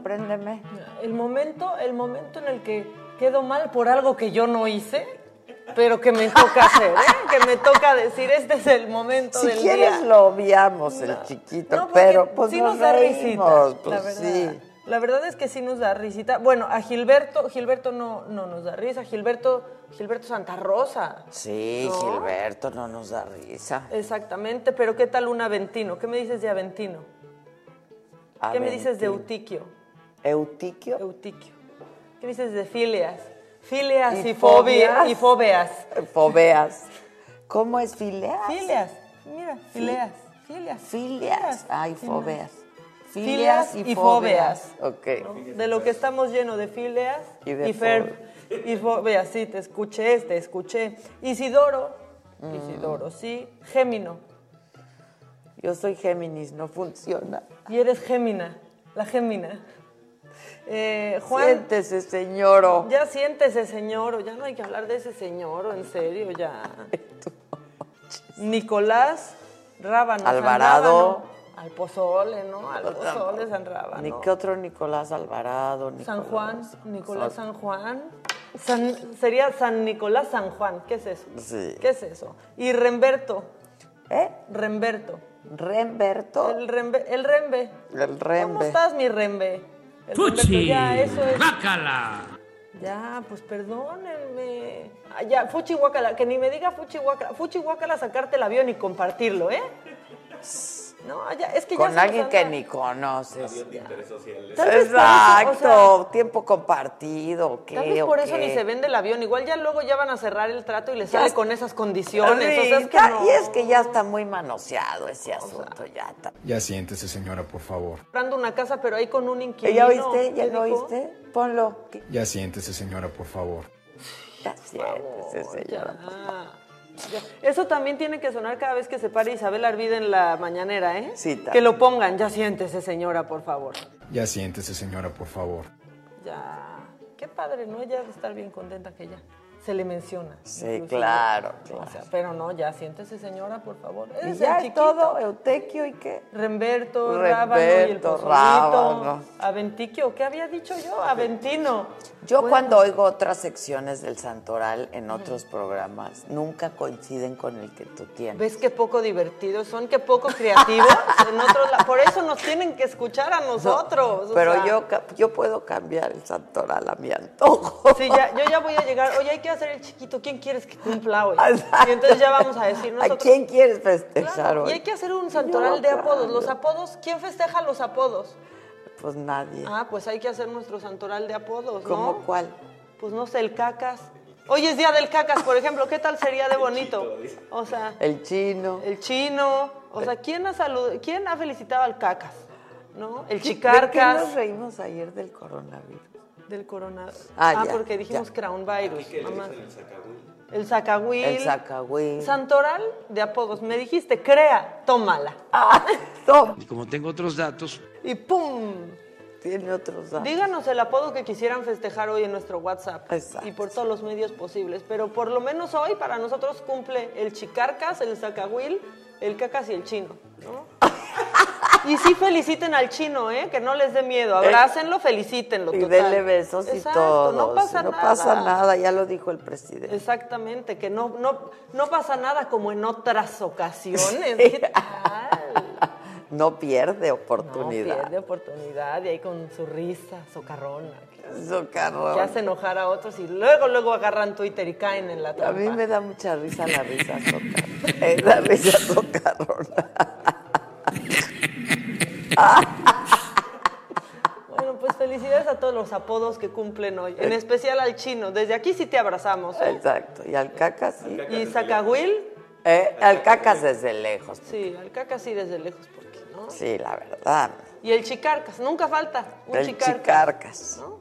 Sorpréndeme. El momento, el momento en el que quedo mal por algo que yo no hice, pero que me toca hacer, ¿eh? que me toca decir, este es el momento si del quieres día. lo obviamos el chiquito, No, pero pues sí nos, nos da reímos, risita, pues la verdad. sí. La verdad es que sí nos da risita. Bueno, a Gilberto, Gilberto no, no nos da risa, Gilberto, Gilberto Santa Rosa. Sí, ¿No? Gilberto no nos da risa. Exactamente, pero ¿qué tal un Aventino? ¿Qué me dices de Aventino? ¿Qué me dices de Aventino. Eutiquio? ¿Eutiquio? Eutiquio. ¿Qué dices de Filias? Filias y, ¿Y fobia, fobias? y fobeas. Fobeas. ¿Cómo es fileas? Filias, mira, fileas, filias. Filias. Ay, fobeas. Filias y fobias. Ok. De lo que estamos llenos de filias Y de fer- y fobias. Sí, te escuché, te escuché. Isidoro. Mm. Isidoro, sí. Gémino. Yo soy Géminis, no funciona. Y eres Gémina. La Gémina. Eh, Juan. Siéntese, señoro. Ya siéntese, señor. Ya no hay que hablar de ese señor, en serio, ya. Nicolás Rábano. San Alvarado. Rábano. Al pozole, ¿no? Al pozole San Rábano. Ni qué otro Nicolás Alvarado. San Nicolás- Juan, Nicolás San Juan. San- sería San Nicolás San Juan. ¿Qué es eso? Sí. ¿Qué es eso? Y Remberto. ¿Eh? Remberto. Remberto. El Rembe. El Rembe. El Rembe. ¿Cómo estás, mi Rembe? ¡Fuchi! Ya, eso es. ¡Bácala! Ya, pues perdónenme. Ah, ya, fuchi guacala, que ni me diga fuchi guacala. Fuchi guacala sacarte el avión y compartirlo, ¿eh? No, ya, es que Con alguien que ni conoces. Avión de interés social. Tal vez por eso, Exacto, tiempo compartido. ¿qué, Tal vez o por eso qué? ni se vende el avión. Igual ya luego ya van a cerrar el trato y les Ya sale con esas condiciones. Sí, o sea, es que ya- no. Y es que ya está muy manoseado ese asunto. ya está. Ya siéntese, señora, por favor. comprando una casa, pero ahí con un inquilino. ¿Ya oíste? ¿Ya ¿qué lo oíste? Ponlo. Ya siéntese, señora, por favor. Ya siéntese, señora. Ah, ya. Eso también tiene que sonar cada vez que se pare Isabel Arvida en la mañanera, ¿eh? Sí, también. Que lo pongan. Ya siéntese, señora, por favor. Ya siéntese, señora, por favor. Ya. Qué padre, ¿no? Ella de estar bien contenta que ya se le menciona. Sí, inclusive. claro, O claro. sea, pero no, ya siéntese, señora, por favor. Es ya el es chiquito. todo, Eutequio y qué. Remberto, Remberto, Rábano y el. Rábano. Aventiquio, ¿qué había dicho yo? Aventino. Yo Bueno. cuando oigo otras secciones del Santoral en otros programas, nunca coinciden con el que tú tienes. ¿Ves qué poco divertidos son? Qué poco creativos. en otros la- Por eso nos tienen que escuchar a nosotros. Pero sea. yo, yo puedo cambiar el Santoral a mi antojo. Sí, ya, yo ya voy a llegar. Oye, hay que hacer el chiquito. ¿Quién quieres que cumpla hoy? Y entonces ya vamos a decir ¿A nosotros. quién quieres festejar Claro, hoy? y hay que hacer un santoral de apodos. Los apodos, ¿quién festeja los apodos? Pues nadie. Ah, pues hay que hacer nuestro santoral de apodos, ¿no? ¿Cómo cuál? Pues no sé, el cacas. Hoy es día del cacas, por ejemplo. ¿Qué tal sería de bonito? O sea, El chino. el chino. O sea, ¿quién ha, salud- ¿quién ha felicitado al cacas? ¿No? El ¿De qué chicarcas. nos reímos ayer del coronavirus? Del coronavirus. Ah, Ah, ya, porque dijimos ya. crown virus. ¿Qué mamá. el sacahuil? El zacahuil. El zacahuil. Santoral de apodos. Me dijiste, crea, tómala. Ah, no, Y como tengo otros datos, Y ¡pum! tiene otros datos. Díganos el apodo que quisieran festejar hoy en nuestro WhatsApp. Exacto. Y por todos los medios posibles. Pero por lo menos hoy para nosotros cumple el chicarcas, el zacahuil, el cacas y el chino. ¿no? y sí feliciten al chino, ¿eh? Que no les dé miedo. Abrácenlo, felicítenlo. Y total. denle besos y todo. No pasa no nada. pasa nada, ya lo dijo el presidente. Exactamente, que no, no, no pasa nada como en otras ocasiones. ¿Qué tal? No pierde No oportunidad. pierde oportunidad y ahí con su risa socarrona. Socarrón. Que hace enojar a otros y luego, luego agarran Twitter y caen en la A trampa. mí me da mucha risa la risa socarrona. Eh, la risa socarrona. Bueno, pues felicidades a todos los apodos que cumplen hoy, en especial al chino. Desde aquí sí te abrazamos. ¿eh? Exacto. Y al caca sí. Y Zacahuil, Eh, al cacas desde lejos. sí, al caca sí desde lejos, porque no. Sí, la verdad. Y el chicarcas, nunca falta un El chicarcas. chicarcas. ¿no?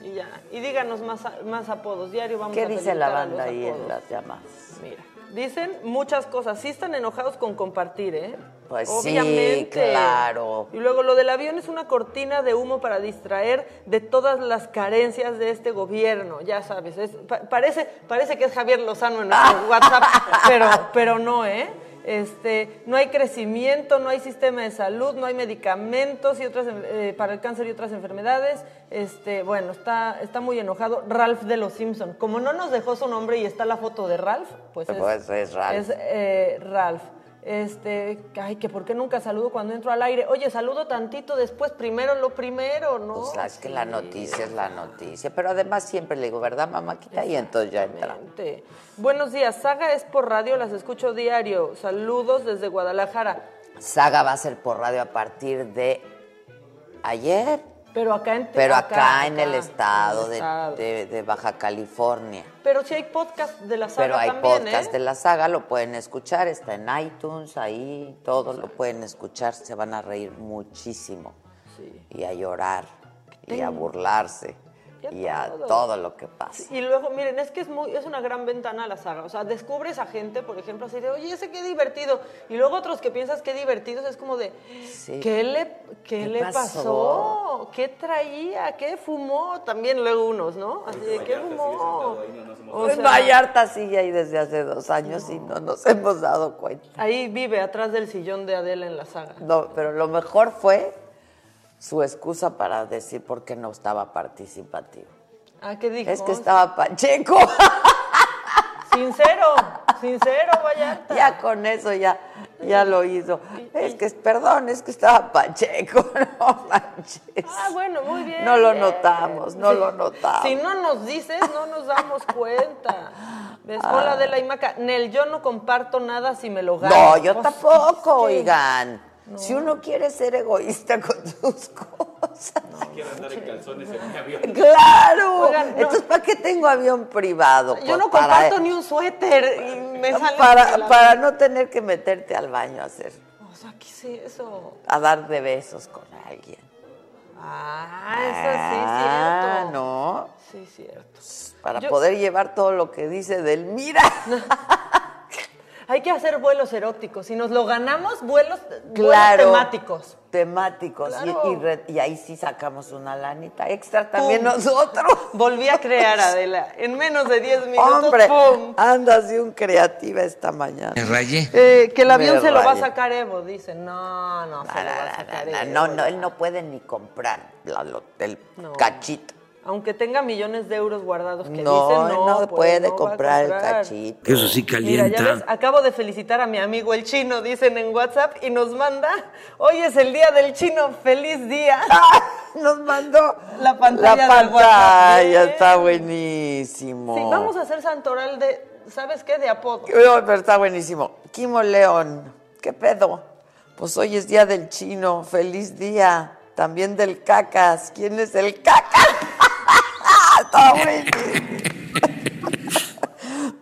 Y ya, y díganos más, más apodos. Diario vamos ¿Qué a dice la banda ahí en apodos. las llamadas? Mira, dicen muchas cosas. Sí están enojados con compartir, ¿eh? Pues sí, Obviamente. claro. Y luego lo del avión es una cortina de humo para distraer de todas las carencias de este gobierno. Ya sabes, es- pa- parece, parece que es Javier Lozano en nuestro WhatsApp, pero, pero no, ¿eh? Este, no hay crecimiento, no hay sistema de salud, no hay medicamentos y otras eh, para el cáncer y otras enfermedades. Este, bueno, está, está muy enojado. Ralph de los Simpson. Como no nos dejó su nombre y está la foto de Ralph, pues es, Pues es Ralph. es, eh, Ralph. Este, ay, que por qué nunca saludo cuando entro al aire. Oye, saludo tantito después, primero lo primero, ¿no? Sea, es que la noticia es la noticia. Pero además siempre le digo, ¿verdad, mamáquita? Y entonces ya entra. Buenos días, Saga es por radio, las escucho diario. Saludos desde Guadalajara. Saga va a ser por radio a partir de ayer. Pero acá en Pero acá, en el estado, en el de- estado. De, de Baja California. Pero sí hay podcast de la saga Pero hay también, podcast ¿eh? de la saga, lo pueden escuchar, está en iTunes, ahí, todo lo pueden escuchar, se van a reír muchísimo. Y a llorar, y a burlarse, Y a y a todo. todo lo que pasa. Y luego, miren, es que es muy, es una gran ventana a la saga. O sea, descubres a gente, por ejemplo, así de, oye, ese qué divertido. Y luego otros que piensas qué divertidos, es como de, Sí. ¿qué le, qué ¿Qué le pasó? pasó? ¿Qué traía? ¿Qué fumó? También luego unos, ¿no? Así de, ¿qué fumó? O Pues sea, Vallarta sigue ahí desde hace dos años y no nos hemos dado cuenta. ahí vive atrás del sillón de Adela en la saga. No, pero lo mejor fue su excusa para decir por qué no estaba participativo. Ah, ¿qué dijo? Es que estaba Pacheco. Sincero, sincero, Vallarta. Ya con eso ya, ya lo hizo. Es que, perdón, es que estaba Pacheco, no manches. Ah, bueno, muy bien. No lo notamos, no Sí. lo notamos. Si no nos dices, no nos damos cuenta. ¿Ves? Hola de la Imaca. Nel, yo no comparto nada si me lo gano. No, yo Pues, tampoco, es Si uno quiere ser egoísta con sus cosas. Quiero andar en calzones en mi avión. ¡Claro! Oigan, no. Entonces, ¿para qué tengo avión privado? Yo Pues no para- comparto ni un suéter y me sale. para, la- para no tener que meterte al baño a hacer, O sea, ¿qué es eso? a dar de besos con alguien. Ah, eso sí, Ah, cierto. no. Sí, cierto. Para Yo- poder llevar todo lo que dice del mira. Hay que hacer vuelos eróticos. Si nos lo ganamos, vuelos, temáticos. Temáticos. Y- Claro. Y, re- y ahí sí sacamos una lanita extra también Pum. nosotros. Volví a crear, Adela. En menos de 10 minutos, Hombre, ¡pum! andas de un creativa esta mañana. rayé. Eh, que el Me avión se lo va a sacar Evo, dicen. No, no, se lo va a sacar No, Evo. no, no, él no puede ni comprar la- lo- el No. cachito. Aunque tenga millones de euros guardados que No, dicen, no, no pues, puede no a comprar el comprar. cachito. Eso sí Mira, calienta. ya ves, acabo de felicitar a mi amigo el chino, dicen en WhatsApp, y nos manda, hoy es el día del chino, feliz día. Nos mandó La pantalla la del WhatsApp. pantalla, está buenísimo. Sí, vamos a hacer santoral de, ¿sabes qué? De apodo. No, pero está buenísimo. Kimo León, ¿qué pedo? Pues hoy es día del chino, feliz día. También del cacas. ¿Quién es el cacas? Está.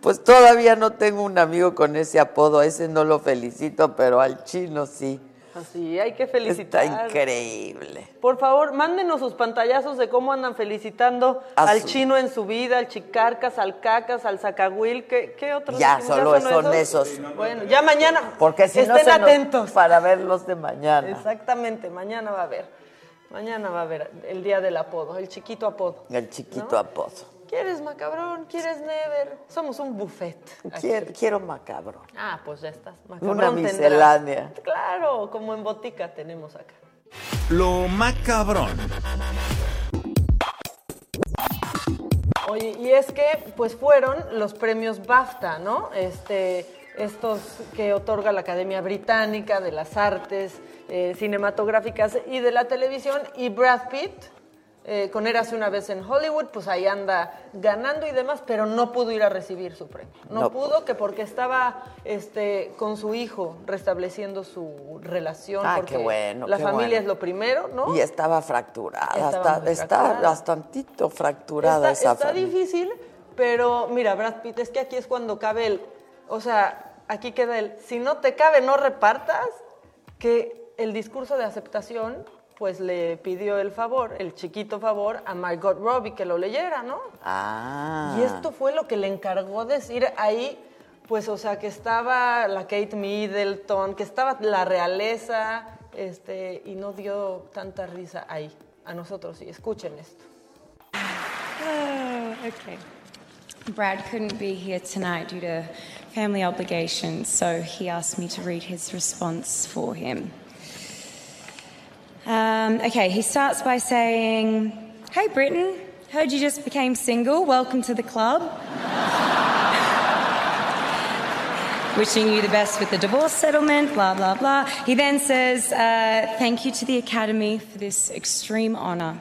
Pues todavía no tengo un amigo con ese apodo, a ese no lo felicito, pero al chino sí. Así, hay que felicitar. Está increíble. Por favor, mándenos sus pantallazos de cómo andan felicitando al chino en su vida, al chicarcas, al cacas, al zacahuil. ¿Qué, qué otros? Ya, solo son esos. Bueno, ya mañana. Porque si no Estén nos- atentos. para verlos de mañana. Exactamente, mañana va a haber. Mañana va a haber el día del apodo, el chiquito apodo. El chiquito ¿No? apodo. ¿Quieres macabrón? ¿Quieres never? Somos un buffet. Quiero, quiero macabro. Ah, pues ya estás. Macabrón Una tendrás. miscelánea. Claro, como en botica tenemos acá. Lo macabrón. Oye, y es que pues fueron los premios BAFTA, ¿no? Este, estos que otorga la Academia Británica de las Artes eh, Cinematográficas y de la Televisión, y Brad Pitt, eh, con Érase una vez en Hollywood, pues ahí anda ganando y demás, pero no pudo ir a recibir su premio. No, No pudo, que porque estaba este, con su hijo restableciendo su relación, Ah, porque qué bueno, la qué familia bueno. es lo primero, ¿no? Y estaba fracturada, Estaba está, muy está fracturada. bastantito fracturada está, esa está familia. difícil, pero mira, Brad Pitt, es que aquí es cuando cabe el, o sea, aquí queda el, si no te cabe, no repartas, que el discurso de aceptación, pues le pidió el favor, el chiquito favor, a Margot Robbie que lo leyera, ¿no? Ah. Y esto fue lo que le encargó decir ahí, pues, o sea, que estaba la Kate Middleton, que estaba la realeza, este, y no dio tanta risa ahí. A nosotros sí, escuchen esto. Oh, okay. Brad couldn't be here tonight due to family obligations, so he asked me to read his response for him. Um, okay, he starts by saying, Hey, Britain, heard you just became single. Welcome to the club. Wishing you the best with the divorce settlement, blah, blah, blah. He then says, uh, Thank you to the Academy for this extreme honour.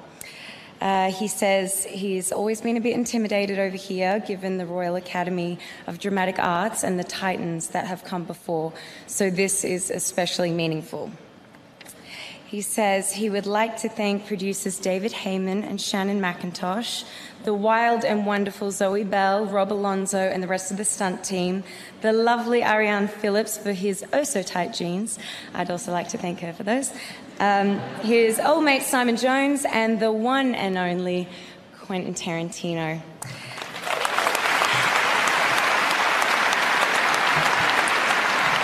Uh, he says he's always been a bit intimidated over here, given the Royal Academy of Dramatic Arts and the titans that have come before, so this is especially meaningful. He says he would like to thank producers David Heyman and Shannon McIntosh, the wild and wonderful Zoe Bell, Rob Alonso, and the rest of the stunt team, the lovely Ariane Phillips for his oh so tight jeans. I'd also like to thank her for those. Um, his old mate Simon Jones, and the one and only Quentin Tarantino.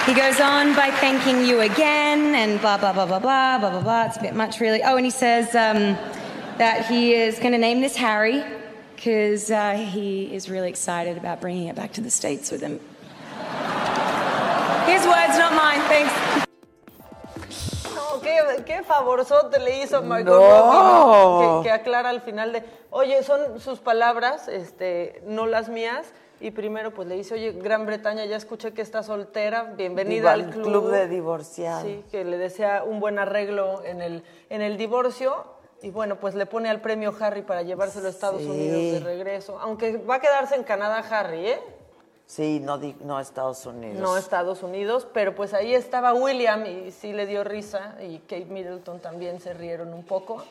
He goes on by thanking you again and blah, blah, blah, blah, blah, blah, blah, blah. It's a bit much, really. Oh, and he says um, that he is going to name this Harry because uh, he is really excited about bringing it back to the States with him. His words, not mine. Thanks. No, qué, qué favorzote le hizo Michael No. Robbins, que, que aclara al final de, oye, son sus palabras, este, no las mías. Y primero pues le dice, oye, Gran Bretaña, ya escuché que está soltera, bienvenida al club. club de divorciados. Sí, que le desea un buen arreglo en el, en el divorcio. Y bueno, pues le pone al premio Harry para llevárselo a Estados Sí. Unidos de regreso. Aunque va a quedarse en Canadá Harry, ¿eh? Sí, no, no Estados Unidos. No Estados Unidos, pero pues ahí estaba William y sí le dio risa y Kate Middleton también se rieron un poco.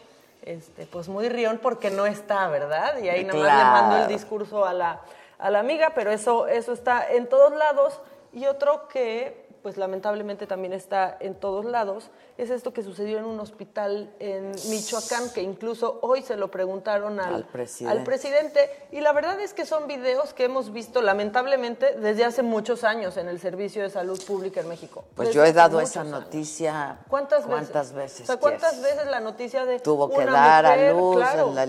Este, pues muy rión porque no está, ¿verdad? Y ahí nada más le mandó el Claro. discurso a la, a la amiga, pero eso, eso está en todos lados. Y otro que, pues lamentablemente también está en todos lados, es esto que sucedió en un hospital en Michoacán, que incluso hoy se lo preguntaron al, Al presidente. al presidente. Y la verdad es que son videos que hemos visto lamentablemente desde hace muchos años en el Servicio de Salud Pública en México. Pues Desde yo he dado esa años. noticia. ¿Cuántas, ¿Cuántas veces? veces? O sea, ¿cuántas veces la noticia de Tuvo que una dar mujer, a luz claro, en, la,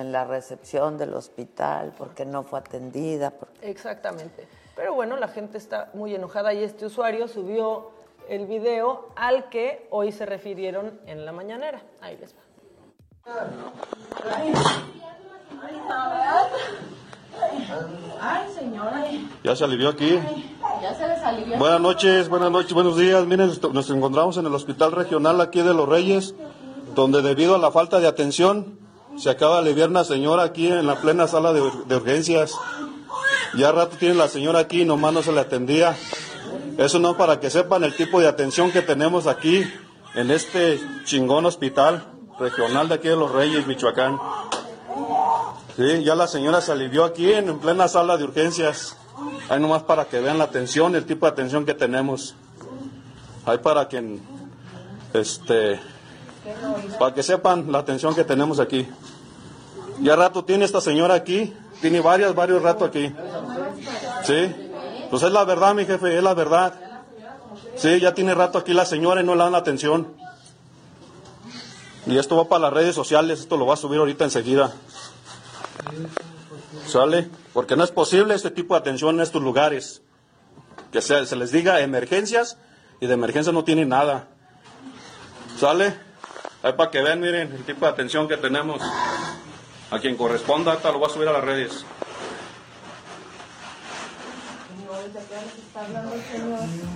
en la recepción del hospital porque no fue atendida. porque- Exactamente. Pero bueno, la gente está muy enojada y este usuario subió el video al que hoy se refirieron en la mañanera. Ahí les va. Ay, señora. Ya se alivió aquí. Ya se les alivió. Buenas noches, buenas noches, buenos días. Miren, nos encontramos en el Hospital Regional aquí de Los Reyes, donde debido a la falta de atención se acaba de aliviar una señora aquí en la plena sala de urgencias. Ya rato tiene la señora aquí nomás no se le atendía. Eso no para que sepan el tipo de atención que tenemos aquí en este chingón hospital regional de aquí de Los Reyes, Michoacán. Sí, ya la señora se alivió aquí en, en plena sala de urgencias. Ahí nomás para que vean la atención, el tipo de atención que tenemos. Ahí para que, este, para que sepan la atención que tenemos aquí. Ya rato tiene esta señora aquí, tiene varias, varios ratos aquí. Sí, pues es la verdad, mi jefe, es la verdad. Sí, ya tiene rato aquí la señora y no le dan atención. Y esto va para las redes sociales, esto lo va a subir ahorita enseguida. ¿Sale? Porque no es posible este tipo de atención en estos lugares. Que se, se les diga emergencias y de emergencia no tienen nada. ¿Sale? Ahí para que vean, miren, el tipo de atención que tenemos. A quien corresponda, ahorita lo voy a subir a las redes.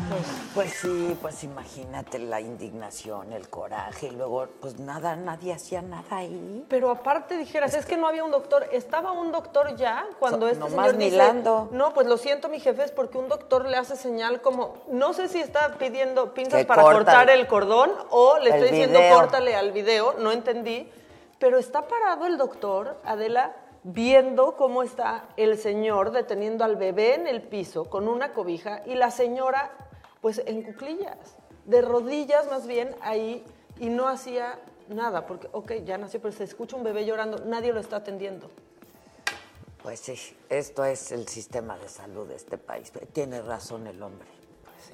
Pues, pues sí, pues imagínate la indignación, el coraje, y luego, pues nada, nadie hacía nada ahí. Pero aparte dijeras, es que no había un doctor. Estaba un doctor ya cuando So- este nomás señor dice, milando. no, pues lo siento, mi jefe, es porque un doctor le hace señal como, no sé si está pidiendo pinzas Que para corta cortar el- cordón o le el estoy diciendo córtale al video, no entendí. Pero está parado el doctor, Adela, viendo cómo está el señor deteniendo al bebé en el piso con una cobija y la señora, pues en cuclillas, de rodillas más bien ahí, y no hacía nada, porque, ok, ya nació, pero se escucha un bebé llorando, nadie lo está atendiendo. Pues sí, esto es el sistema de salud de este país. Tiene razón el hombre.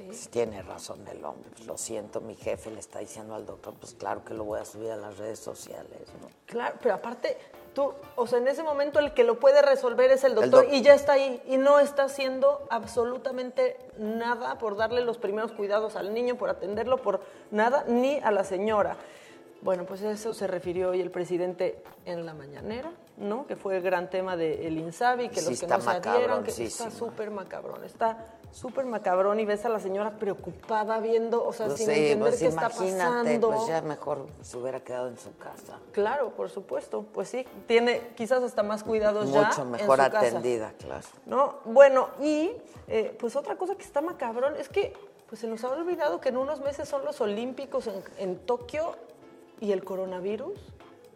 Pues Tiene razón el hombre. Pues lo siento, mi jefe le está diciendo al doctor, pues claro que lo voy a subir a las redes sociales, ¿no? Claro, pero aparte, tú, o sea, en ese momento el que lo puede resolver es el doctor doc- y ya está ahí y no está haciendo absolutamente nada por darle los primeros cuidados al niño, por atenderlo, por nada, ni a la señora. Bueno, pues eso se refirió hoy el presidente en la mañanera, ¿no? Que fue el gran tema del INSABI, que Sí, los que no se adhieran, que está súper macabrón, está súper macabrón y ves a la señora preocupada viendo, o sea, Pues sin sí, entender pues qué está pasando. pues ya mejor se hubiera quedado en su casa. Claro, por supuesto. Pues sí, tiene quizás hasta más cuidados ya. Mucho en mejor su casa. atendida, claro. ¿No? Bueno, y eh, pues otra cosa que está macabrón es que pues se nos ha olvidado que en unos meses son los Olímpicos en, en Tokio ¿y el coronavirus?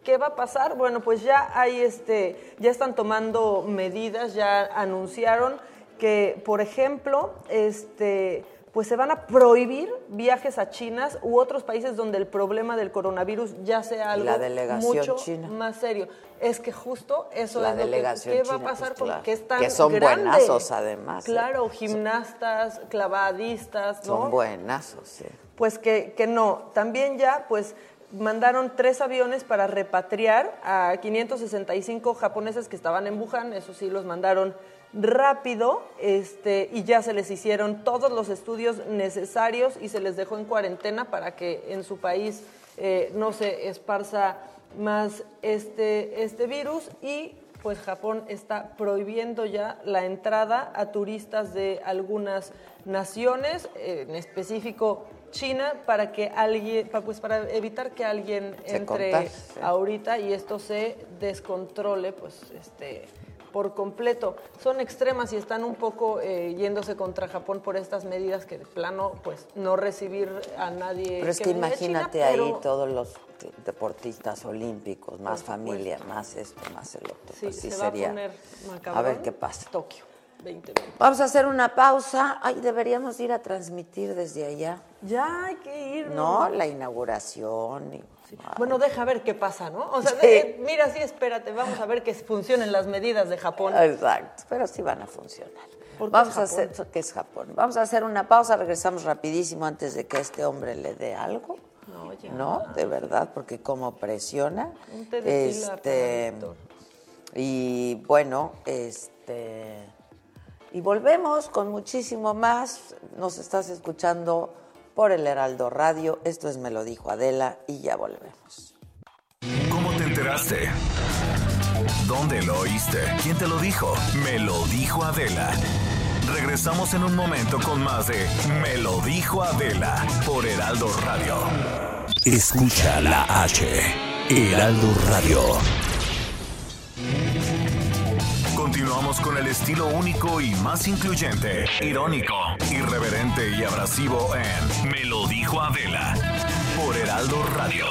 ¿Qué va a pasar? Bueno, pues ya hay este, ya están tomando medidas, ya anunciaron que, por ejemplo, este, pues se van a prohibir viajes a China u otros países donde el problema del coronavirus ya sea algo La mucho china. más serio. Es que justo eso La es lo que delegación ¿qué va a china, pasar pues, con claro. que es tan Que son grande? buenazos, además, ¿eh? Claro, gimnastas, clavadistas, ¿no? Son buenazos, sí. Pues que, que no. También ya, pues mandaron tres aviones para repatriar a 565 japoneses que estaban en Wuhan, eso sí, los mandaron rápido este, y ya se les hicieron todos los estudios necesarios y se les dejó en cuarentena para que en su país eh, no se esparza más este, este virus. Y pues Japón está prohibiendo ya la entrada a turistas de algunas naciones, en específico China, para que alguien, pues para evitar que alguien entre ahorita y esto se descontrole, pues este por completo. Son extremas y están un poco eh, yéndose contra Japón por estas medidas que de plano, pues no recibir a nadie. Pero es que China, imagínate ahí pero- todos los deportistas olímpicos, más familia, más esto, más el otro. Sí, pues sí se va a sería. poner macabrón. a ver qué pasa. Tokio 2020. Vamos a hacer una pausa. Ay, deberíamos ir a transmitir desde allá. Ya hay que ir. No, la inauguración. y- Bueno, deja ver qué pasa, ¿no? O sea, Sí. de- mira, sí, espérate, vamos a ver que funcionen las medidas de Japón. Exacto, pero sí van a funcionar. Porque Vamos es a hacer, que es Japón. Vamos a hacer una pausa, regresamos rapidísimo antes de que este hombre le dé algo. No, ya. No, de verdad, porque como presiona. Un Este, y bueno, este y volvemos con muchísimo más. Nos estás escuchando por el Heraldo Radio. Esto es Me lo dijo Adela y ya volvemos. ¿Cómo te enteraste? ¿Dónde lo oíste? ¿Quién te lo dijo? Me lo dijo Adela. Regresamos en un momento con más de Me lo dijo Adela por Heraldo Radio. Escucha la H. Heraldo Radio. Continuamos con el estilo único y más incluyente, irónico, irreverente y abrasivo en Me lo dijo Adela por Heraldo Radio.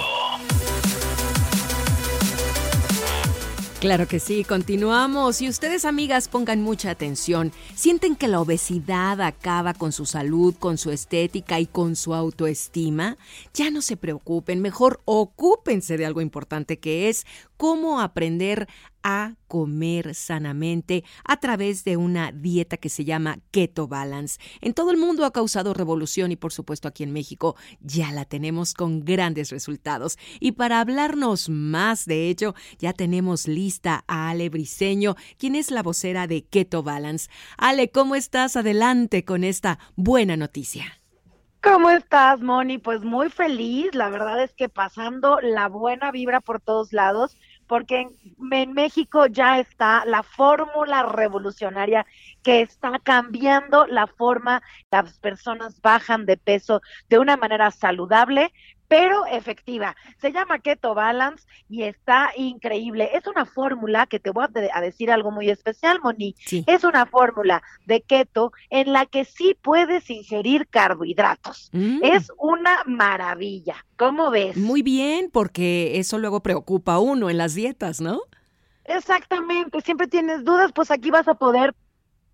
Claro que sí, continuamos. Y ustedes, amigas, pongan mucha atención. ¿Sienten que la obesidad acaba con su salud, con su estética y con su autoestima? Ya no se preocupen, mejor ocúpense de algo importante que es cómo aprender a comer sanamente a través de una dieta que se llama Keto Balance. En todo el mundo ha causado revolución y por supuesto aquí en México ya la tenemos con grandes resultados. Y para hablarnos más de ello, ya tenemos lista a Ale Briseño, quien es la vocera de Keto Balance. Ale, ¿cómo estás? Adelante con esta buena noticia. ¿Cómo estás, Moni? Pues muy feliz. La verdad es que pasando la buena vibra por todos lados, porque en, México ya está la fórmula revolucionaria que está cambiando la forma las personas bajan de peso de una manera saludable, pero efectiva. Se llama Keto Balance y está increíble. Es una fórmula que te voy a, de- a decir algo muy especial, Moni. Es una fórmula de keto en la que sí puedes ingerir carbohidratos. Mm. Es una maravilla. ¿Cómo ves? Muy bien, porque eso luego preocupa a uno en las dietas, ¿no? Exactamente, siempre tienes dudas, pues aquí vas a poder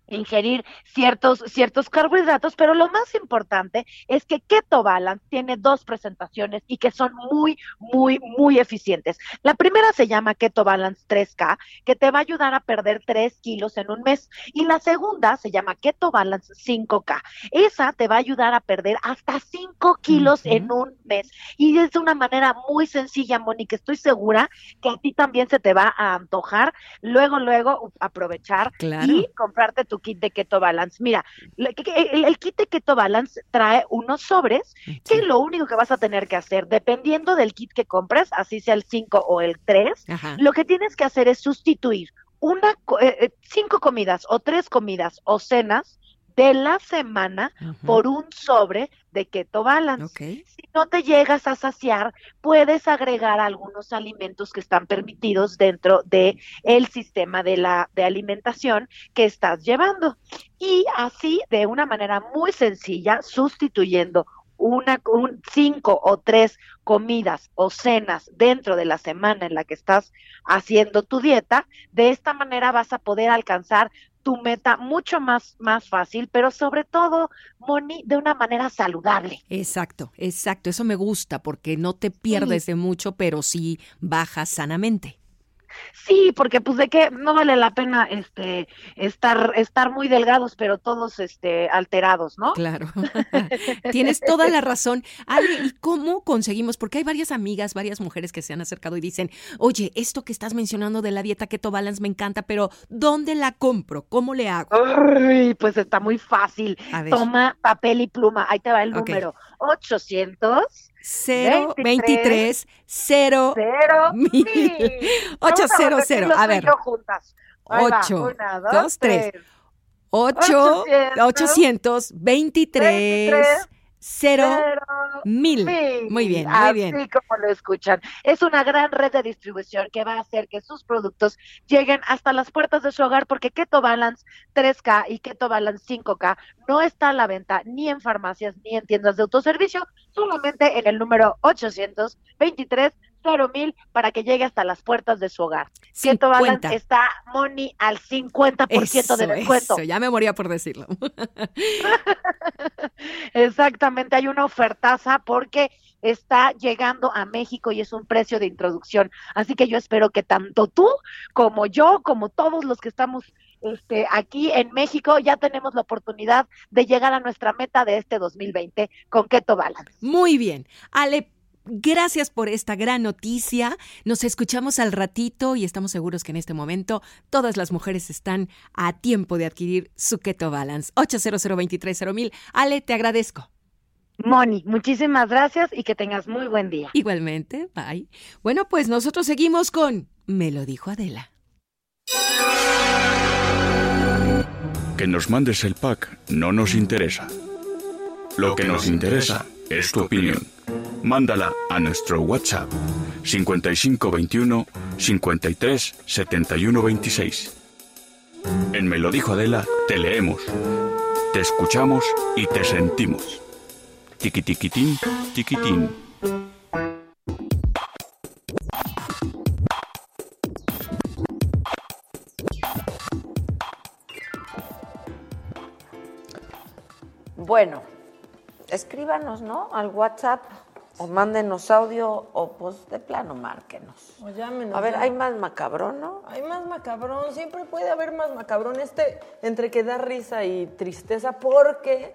ingerir ciertos, ciertos carbohidratos, pero lo más importante es que Keto Balance tiene dos presentaciones y que son muy, muy, muy eficientes. La primera se llama Keto Balance 3K, que te va a ayudar a perder 3 kilos en un mes. Y la segunda se llama Keto Balance 5K. Esa te va a ayudar a perder hasta 5 kilos en un mes. Y es de una manera muy sencilla, que estoy segura que a ti también se te va a antojar. Luego, luego, uh, aprovechar Claro. y comprarte tu kit de Keto Balance. Mira, el, el kit de Keto Balance trae unos sobres que lo único que vas a tener que hacer, dependiendo del kit que compres, así sea el 5 o el 3, Ajá. lo que tienes que hacer es sustituir una, eh, eh, cinco comidas o tres comidas o cenas de la semana por un sobre de Keto Balance. Si no te llegas a saciar, puedes agregar algunos alimentos que están permitidos dentro de el sistema de la de alimentación que estás llevando. Y así, de una manera muy sencilla, sustituyendo una, un, cinco o tres comidas o cenas dentro de la semana en la que estás haciendo tu dieta, de esta manera vas a poder alcanzar tu meta mucho más, más fácil, pero sobre todo, Moni, de una manera saludable. Exacto, exacto. Eso me gusta porque no te pierdes de mucho, pero sí bajas sanamente. Sí, porque pues de qué no vale la pena este estar estar muy delgados, pero todos este alterados, ¿no? Claro. Tienes toda la razón. Ale, ¿y cómo conseguimos? Porque hay varias amigas, varias mujeres que se han acercado y dicen, "Oye, esto que estás mencionando de la dieta Keto Balance me encanta, pero ¿dónde la compro? ¿Cómo le hago?" Ay, pues está muy fácil. Toma papel y pluma. Ahí te va el número. 800 0 23 0 0 mil. 800. A ver. juntas. Ahí va. 8 Una, 2 3 8 800 23 0 mil. Muy bien, muy Así bien. como lo escuchan. Es una gran red de distribución que va a hacer que sus productos lleguen hasta las puertas de su hogar porque Keto Balance 3K y Keto Balance 5K no está a la venta ni en farmacias ni en tiendas de autoservicio, solamente en el número 823 mil para que llegue hasta las puertas de su hogar. Keto 50. Balance está Money al 50% de Eso, descuento. eso, ya me moría por decirlo. Exactamente, hay una ofertaza porque está llegando a México y es un precio de introducción. Así que yo espero que tanto tú como yo, como todos los que estamos este, aquí en México, ya tenemos la oportunidad de llegar a nuestra meta de este 2020 con Keto Balance. Muy bien. Ale, gracias por esta gran noticia. Nos escuchamos al ratito y estamos seguros que en este momento todas las mujeres están a tiempo de adquirir su Keto Balance. 800 mil. Ale, te agradezco. Moni, muchísimas gracias y que tengas muy buen día. Igualmente, bye. Bueno, pues nosotros seguimos con Me lo dijo Adela. Que nos mandes el pack no nos interesa. Lo que nos interesa es tu opinión. Mándala a nuestro WhatsApp 5521 53 71 26. En Me lo dijo Adela te leemos, te escuchamos y te sentimos. Tiquitiquitín, tiquitín. Bueno, escríbanos, ¿no? Al WhatsApp o mándenos audio o pues de plano márquenos. O llámenos. A ver, hay más macabrón, ¿no? Hay más macabrón, siempre puede haber más macabrón. Este, entre que da risa y tristeza, porque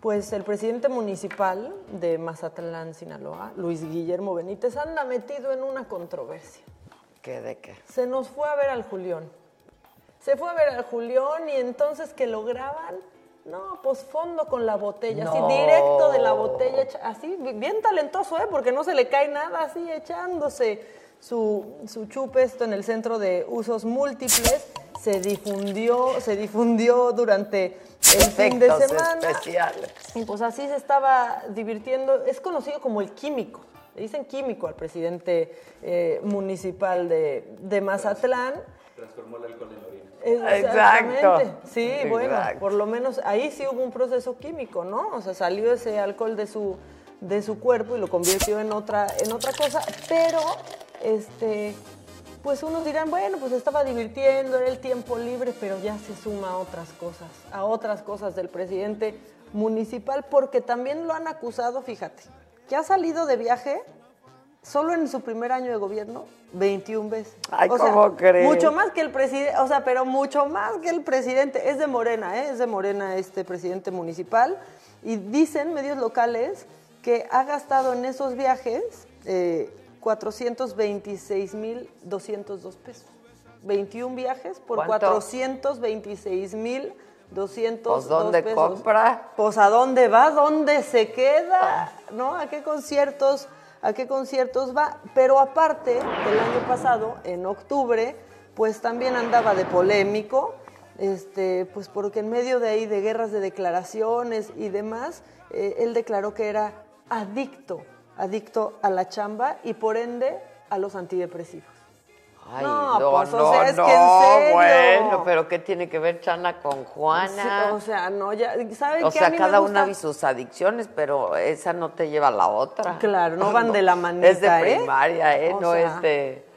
pues el presidente municipal de Mazatlán, Sinaloa, Luis Guillermo Benítez, anda metido en una controversia. ¿Qué de qué? Se nos fue a ver al Julián. Se fue a ver al Julián y entonces que lo graban, no, pues fondo con la botella, No. así directo de la botella, así, bien talentoso, ¿eh? Porque no se le cae nada, así echándose su, su chupe esto en el centro de usos múltiples. Se difundió, se difundió durante el fin de semana. especiales. Y pues así se estaba divirtiendo. Es conocido como el químico. Le dicen químico al presidente eh, municipal de, de Mazatlán. Transformó el alcohol en orina. Exactamente. Sí, bueno, Exacto. por lo menos ahí sí hubo un proceso químico, ¿no? O sea, salió ese alcohol de su, de su cuerpo y lo convirtió en otra, en otra cosa, pero este, pues unos dirán, bueno, pues estaba divirtiendo, era el tiempo libre, pero ya se suma a otras cosas, a otras cosas del presidente municipal, porque también lo han acusado, fíjate, que ha salido de viaje solo en su primer año de gobierno 21 veces. Ay, O sea, ¿cómo crees? Mucho más que el presidente, o sea, pero mucho más que el presidente. Es de Morena, ¿eh? Es de Morena este presidente municipal. Y dicen medios locales que ha gastado en esos viajes eh, 426.202 pesos. 21 viajes por ¿Cuánto? 426.202 Pues, ¿dónde pesos. compra? Pues a dónde va, dónde se queda, ¿no? ¿A qué conciertos, a qué conciertos va? Pero aparte, el año pasado, en octubre, pues también andaba de polémico, este, pues porque en medio de ahí de guerras de declaraciones y demás, eh, él declaró que era adicto, adicto a la chamba y por ende a los antidepresivos. Ay, No, no, pues, o no, sea, es no, que en serio. bueno, pero ¿qué tiene que ver Chana con Juana? Sí, o sea, no, ya, ¿saben O qué? sea, A mí me cada gusta- una y sus adicciones, pero esa no te lleva a la otra. Claro, no van de la manita, Es de ¿eh? primaria, ¿eh? O no sea, es de...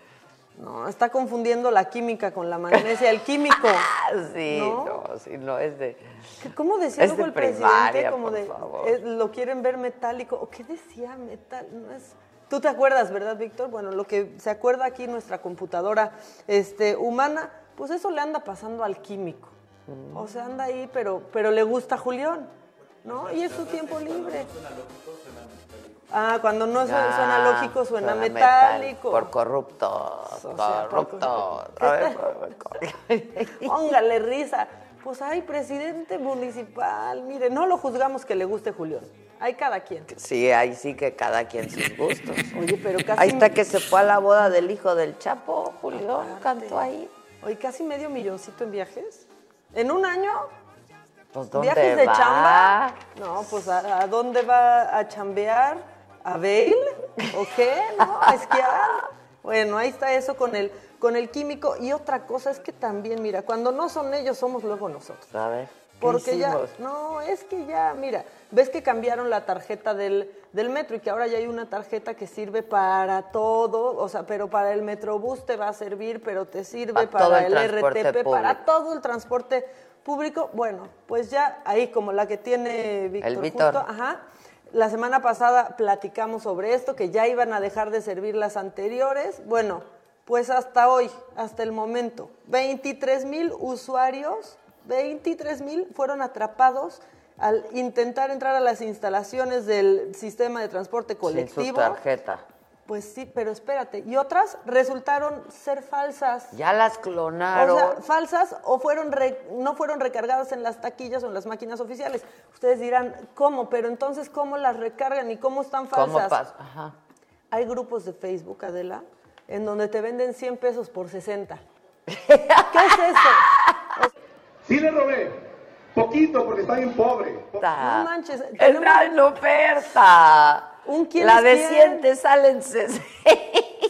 No, está confundiendo la química con la magnesia. El químico. Sí, ¿no? no, sí, no es de... ¿Qué- ¿Cómo decía luego de el presidente? Como por de, favor. eh, lo quieren ver metálico. ¿O qué decía metal? No es... Tú te acuerdas, ¿verdad, Víctor? Bueno, lo que se acuerda aquí nuestra computadora este, humana, pues eso le anda pasando al químico. Mm. O sea, anda ahí, pero, pero le gusta a Julián, ¿no? Y es su tiempo libre. Ah, cuando no suena, Ah, suena lógico, suena, metal, metálico. Por corruptos, O sea, por por- Póngale risa. Pues hay presidente municipal. Mire, no lo juzgamos que le guste Julián. Hay cada quien. Sí, ahí sí que cada quien sus gustos. Oye, pero casi. Ahí está que se fue a la boda del hijo del Chapo, Julio, cantó ahí. Oye, casi medio milloncito en viajes. ¿En un año? Pues, ¿dónde ¿Viajes de va? chamba? No, pues ¿a, a dónde va a chambear? ¿A Bale? ¿O qué? ¿No? ¿A esquiar? Bueno, ahí está eso con el, con el químico. Y otra cosa es que también, mira, cuando no son ellos, somos luego nosotros. A ver, ¿qué Porque ya, no, es que ya, mira, ves que cambiaron la tarjeta del, del metro y que ahora ya hay una tarjeta que sirve para todo, o sea, pero para el metrobús te va a servir, pero te sirve Para para el el, RTP, para público. todo el transporte público. Bueno, pues ya ahí como la que tiene Víctor, El Víctor. justo, ajá. La semana pasada platicamos sobre esto, que ya iban a dejar de servir las anteriores. Bueno, pues hasta hoy, hasta el momento, 23 mil usuarios, 23 mil fueron atrapados al intentar entrar a las instalaciones del sistema de transporte Sin su colectivo. tarjeta. Pues sí, pero espérate. Y otras resultaron ser falsas. Ya las clonaron. O sea, falsas o fueron re- no fueron recargadas en las taquillas o en las máquinas oficiales. Ustedes dirán, ¿cómo? Pero entonces, ¿cómo las recargan y cómo están ¿Cómo falsas? pasa? Ajá. Hay grupos de Facebook, Adela, en donde te venden 100 pesos por 60. ¿Qué es eso? Sí le robé, poquito porque está bien pobre. No manches. Está en oferta. Un quién La es de quién. 100 te salen 60.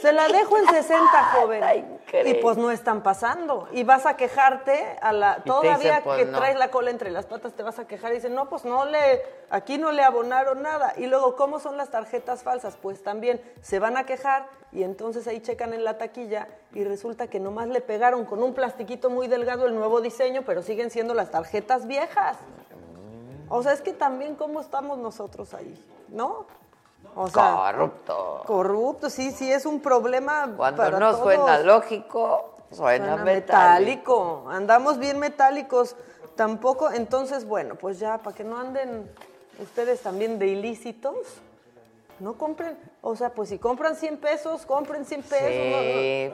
Se la dejo en 60, joven. Y pues no están pasando. Y vas a quejarte a la todavía dicen, pues, que no. traes la cola entre las patas te vas a quejar y dicen, "No, pues no le aquí no le abonaron nada." Y luego, ¿cómo son las tarjetas falsas? Pues también se van a quejar y entonces ahí checan en la taquilla y resulta que nomás le pegaron con un plastiquito muy delgado el nuevo diseño, pero siguen siendo las tarjetas viejas. O sea, es que también cómo estamos nosotros ahí, ¿no? O sea, Corrupto. Corrupto, sí, sí, es un problema Cuando para no todos. suena lógico, suena, Suena metálico. metálico. Andamos bien metálicos. Tampoco, entonces, bueno, pues ya, para que no anden ustedes también de ilícitos, no compren, o sea, pues si compran 100 pesos, compren 100 pesos.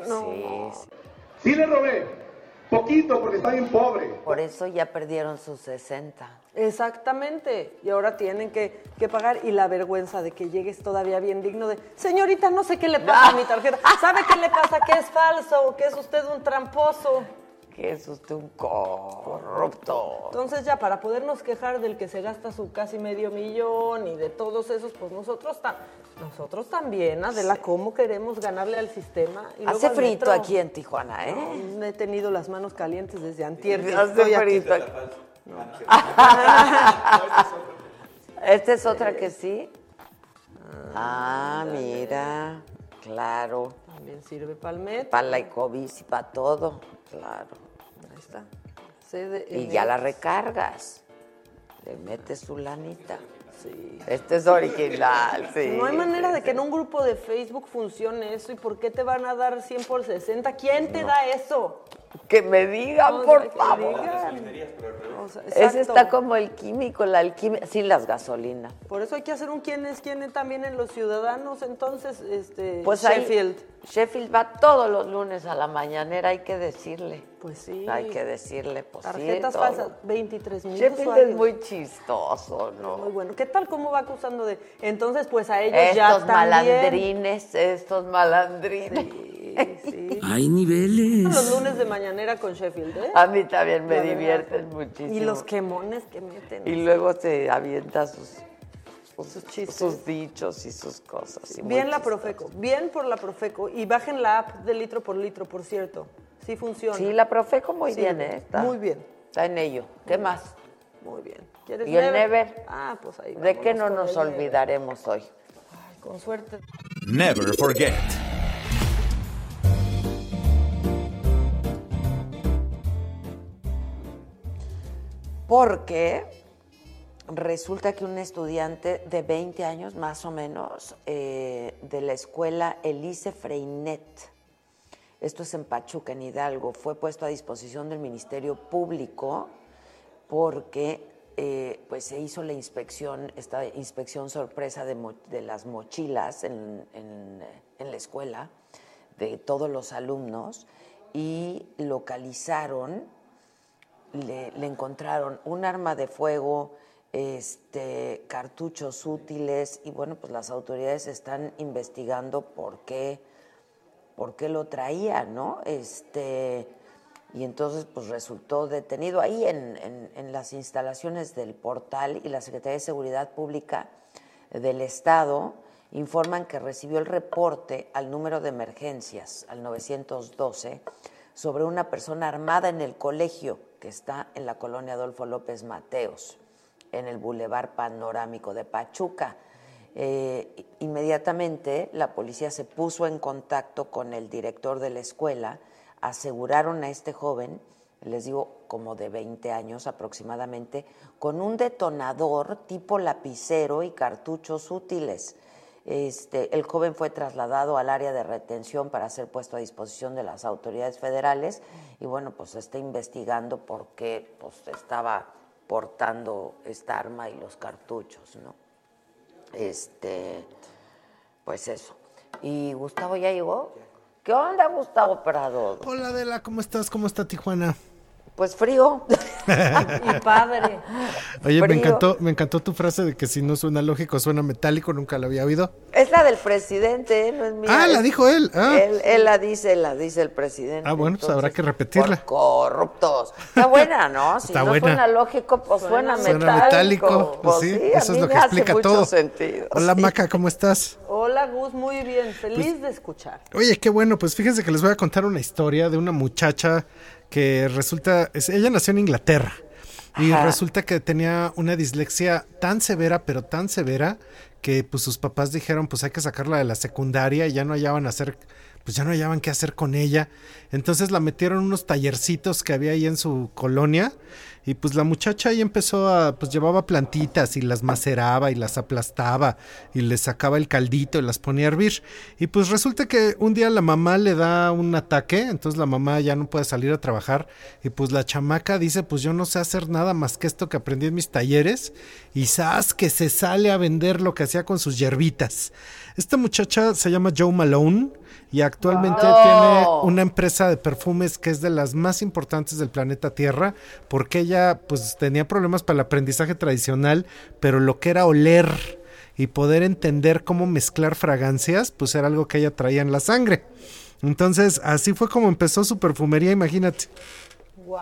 Sí, no, no, sí, no. sí. Sí le robé, poquito porque está bien pobre. Por eso ya perdieron sus 60. Exactamente. Y ahora tienen que, que pagar. Y la vergüenza de que llegues todavía bien digno de, señorita, no sé qué le pasa a mi tarjeta. ¿Sabe qué le pasa? Que es falso, que es usted un tramposo. Que es usted un corrupto. Entonces ya para podernos quejar del que se gasta su casi medio millón y de todos esos, pues nosotros, ta- nosotros también, Adela, ¿cómo queremos ganarle al sistema? Y Hace frito metro. aquí en Tijuana, ¿eh? No, he tenido las manos calientes desde antier. Hace aquí. frito aquí. Esta es otra que sí. Ah, mira, claro. También sirve para el metro. Para la Ecobici, para todo, claro. Y ya la recargas. Le metes su lanita. Sí. Este es original, sí. No hay manera de que en un grupo de Facebook funcione eso. ¿Y por qué te van a dar 100 por 60? ¿Quién te da eso? Que me digan, O sea, por favor. digan. O sea, Ese está como el químico, la alquimia, sin las gasolinas. Por eso hay que hacer un quién es quién también en los ciudadanos. Entonces, este, Pues ahí- Sheffield. Sheffield va todos los lunes a la mañanera, hay que decirle. Pues sí. Hay que decirle, pues sí, Tarjetas falsas, 23 mil Sheffield usuarios. es muy chistoso, ¿no? Muy bueno. ¿Qué tal cómo va acusando de...? Entonces, pues a ellos ya Estos también. malandrines, estos malandrines. Hay niveles. Los lunes de mañanera con Sheffield, ¿eh? A mí también me La verdad. divierten muchísimo. Y los quemones que meten. Y luego se avienta sus sus, Sus chistes. sus dichos y sus cosas. y Bien la. Profeco, bien por la Profeco. Y bajen la app de litro por litro, por cierto. Sí funciona. Sí, la Profeco muy Sí, bien, ¿eh? Está- Muy bien. Está en ello. ¿Qué más? Muy bien. ¿Quieres ¿Y el Never? Ah, pues ahí ¿De qué no nos Never. olvidaremos hoy? Ay, con suerte. Never forget. Porque resulta que un estudiante de 20 años, más o menos, eh, de la escuela Elise Freinet, esto es en Pachuca, en Hidalgo, fue puesto a disposición del Ministerio Público porque eh, pues se hizo la inspección, esta inspección sorpresa de, las mochilas en la escuela de todos los alumnos y localizaron le, encontraron un arma de fuego, este, cartuchos útiles y bueno, pues las autoridades están investigando por qué, por qué lo traía, ¿no? Este, y entonces pues resultó detenido ahí en- en las instalaciones del portal y la Secretaría de Seguridad Pública del Estado informan que recibió el reporte al número de emergencias, al 912, sobre una persona armada en el colegio que está en la colonia Adolfo López Mateos, en el Boulevard Panorámico de Pachuca. Eh, inmediatamente la policía se puso en contacto con el director de la escuela, aseguraron a este joven, les digo como de 20 años aproximadamente, con un detonador tipo lapicero y cartuchos útiles. Este, el joven fue trasladado al área de retención para ser puesto a disposición de las autoridades federales y bueno, pues se está investigando por qué pues, estaba portando esta arma y los cartuchos, ¿no? Este, pues eso. ¿Y Gustavo ya llegó? ¿Qué onda, Gustavo Prado? Hola Adela, ¿cómo estás? ¿Cómo está Tijuana? Pues frío. Y padre. Oye, me encantó, me encantó tu frase de que si no suena lógico, suena metálico, nunca la había oído. Es la del presidente, ¿eh? no es mía. Ah, la dijo él. Ah. Él, él la dice, la dice el presidente. Ah, bueno, pues habrá que repetirla. por corruptos. Está buena, ¿no? Si Está no buena. suena lógico, pues suena, Suena metálico. metálico, Pues sí, sí, a eso es lo que explica mucho todo. sentido, Hola sí. Maca, ¿cómo estás? Hola Gus, muy bien. Feliz Pues de escuchar. Oye, qué bueno, pues fíjense que les voy a contar una historia de una muchacha que resulta, es- ella nació en Inglaterra y Ajá. resulta que tenía una dislexia tan severa, pero tan severa, que pues sus papás dijeron, pues hay que sacarla de la secundaria y ya no hallaban hacer, pues ya no hallaban qué hacer con ella. Entonces la metieron en unos tallercitos que había ahí en su colonia y pues la muchacha ahí empezó a, pues llevaba plantitas y las maceraba y las aplastaba y les sacaba el caldito y las ponía a hervir. Y pues resulta que un día la mamá le da un ataque, entonces la mamá ya no puede salir a trabajar y pues la chamaca dice, pues yo no sé hacer nada más que esto que aprendí en mis talleres y sabes que se sale a vender lo que hacía con sus yerbitas. Esta muchacha se llama Joe Malone y actualmente tiene una empresa de perfumes que es de las más importantes del planeta Tierra, porque ella pues tenía problemas para el aprendizaje tradicional, pero lo que era oler y poder entender cómo mezclar fragancias, pues era algo que ella traía en la sangre. Entonces, así fue como empezó su perfumería, imagínate. Wow.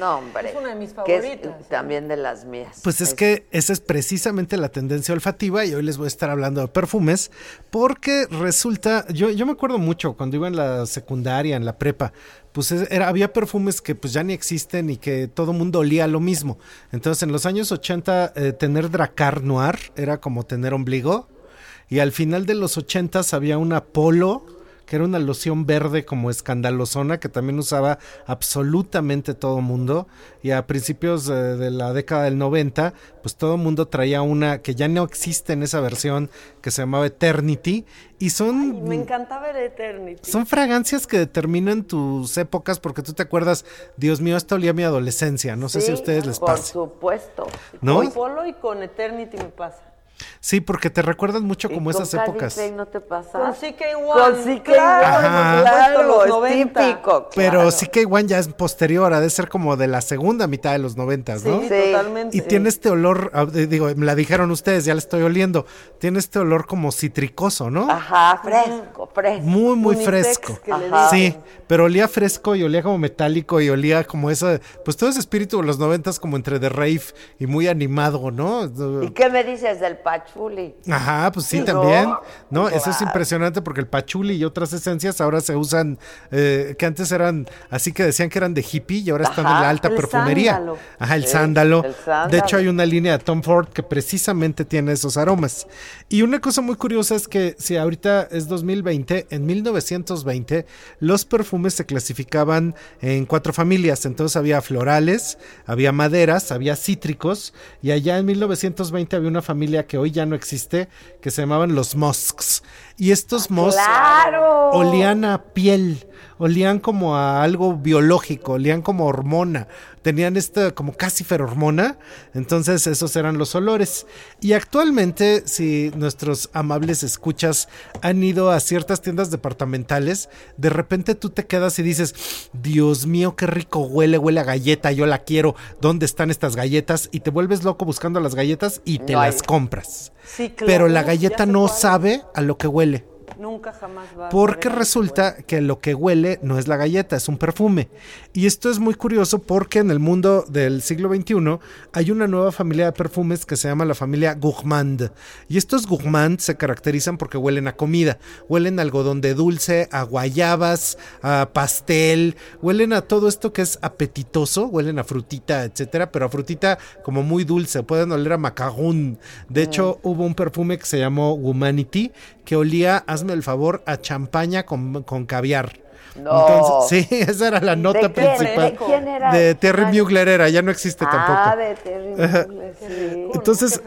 No, hombre. Es una de mis Que es favoritas. también de las mías. Pues es que esa es precisamente la tendencia olfativa y hoy les voy a estar hablando de perfumes porque resulta, yo, yo me acuerdo mucho cuando iba en la secundaria, en la prepa, pues es- era, había perfumes que pues ya ni existen y que todo mundo olía lo mismo. Entonces en los años 80 eh, tener Dracar Noir era como tener ombligo y al final de los 80 había una Polo que era una loción verde como escandalosona que también usaba absolutamente todo mundo y a principios de, de la década del 90 pues todo mundo traía una que ya no existe en esa versión que se llamaba Eternity y son Me encantaba el Eternity. son fragancias que determinan tus épocas porque tú te acuerdas, Dios mío, esto olía a mi adolescencia, no sé si a ustedes les Por pasa. supuesto. ¿No? Con Polo y con Eternity me pasa. Sí, porque te recuerdan mucho como ¿Y con esas épocas. Klein no te pasa? Con CK1. Con CK1, Ajá. claro, Los es 90. típico. Pero claro. sí que One ya es posterior, ha de ser como de la segunda mitad de los noventas, ¿no? Sí, totalmente. Y tiene este olor, ah, digo, me la dijeron ustedes, ya la estoy oliendo. Tiene este olor como citricoso, ¿no? Ajá, fresco, fresco. Muy, muy Unitex, fresco. Sí, pero olía fresco y olía como metálico y olía como esa, pues todo ese espíritu de los noventas como entre de rave y muy animado, ¿no? ¿Y qué me dices del pachuli. Ajá, pues sí, también. No, eso es impresionante porque el pachuli y otras esencias ahora se usan, eh, que antes eran, así que decían que eran de hippie y ahora están en la alta perfumería. sándalo. Ajá, el Sí, sándalo. el sándalo. De hecho, hay una línea de Tom Ford que precisamente tiene esos aromas. Y una cosa muy curiosa es que si ahorita es 2020, en 1920 los perfumes se clasificaban en cuatro familias. Entonces había florales, había maderas, había cítricos y allá en 1920 había una familia que hoy ya no existe que se llamaban los musks. Y estos musks ¡Claro! olían a piel, olían como a algo biológico, olían como hormona, tenían esta como casi ferormona, entonces esos eran los olores. Y actualmente, si nuestros amables escuchas han ido a ciertas tiendas departamentales, de repente tú te quedas y dices, Dios mío, qué rico huele, huele a galleta, yo la quiero, ¿dónde están estas galletas? Y te vuelves loco buscando las galletas y te No las compras. Sí, claro, Pero la galleta no sabe a lo que huele. huele. Nunca jamás va a Porque resulta que lo que huele no es la galleta, es un perfume. Y esto es muy curioso porque en el mundo del siglo XXI hay una nueva familia de perfumes que se llama la familia Gourmand. Y estos Gourmand se caracterizan porque huelen a comida. Huelen a algodón de dulce, a guayabas, a pastel. Huelen a todo esto que es apetitoso. Huelen a frutita, etcétera. Pero a frutita como muy dulce. Pueden oler a macaron. De hecho, hubo un perfume que se llamó Humanity que olía, hazme el favor, a champaña con, caviar. No. Entonces, sí, esa era la nota principal. ¿De quién era? De Terry Ay. Mugler era, ya no existe Ah, tampoco. de Terry. Mugler, sí. Entonces,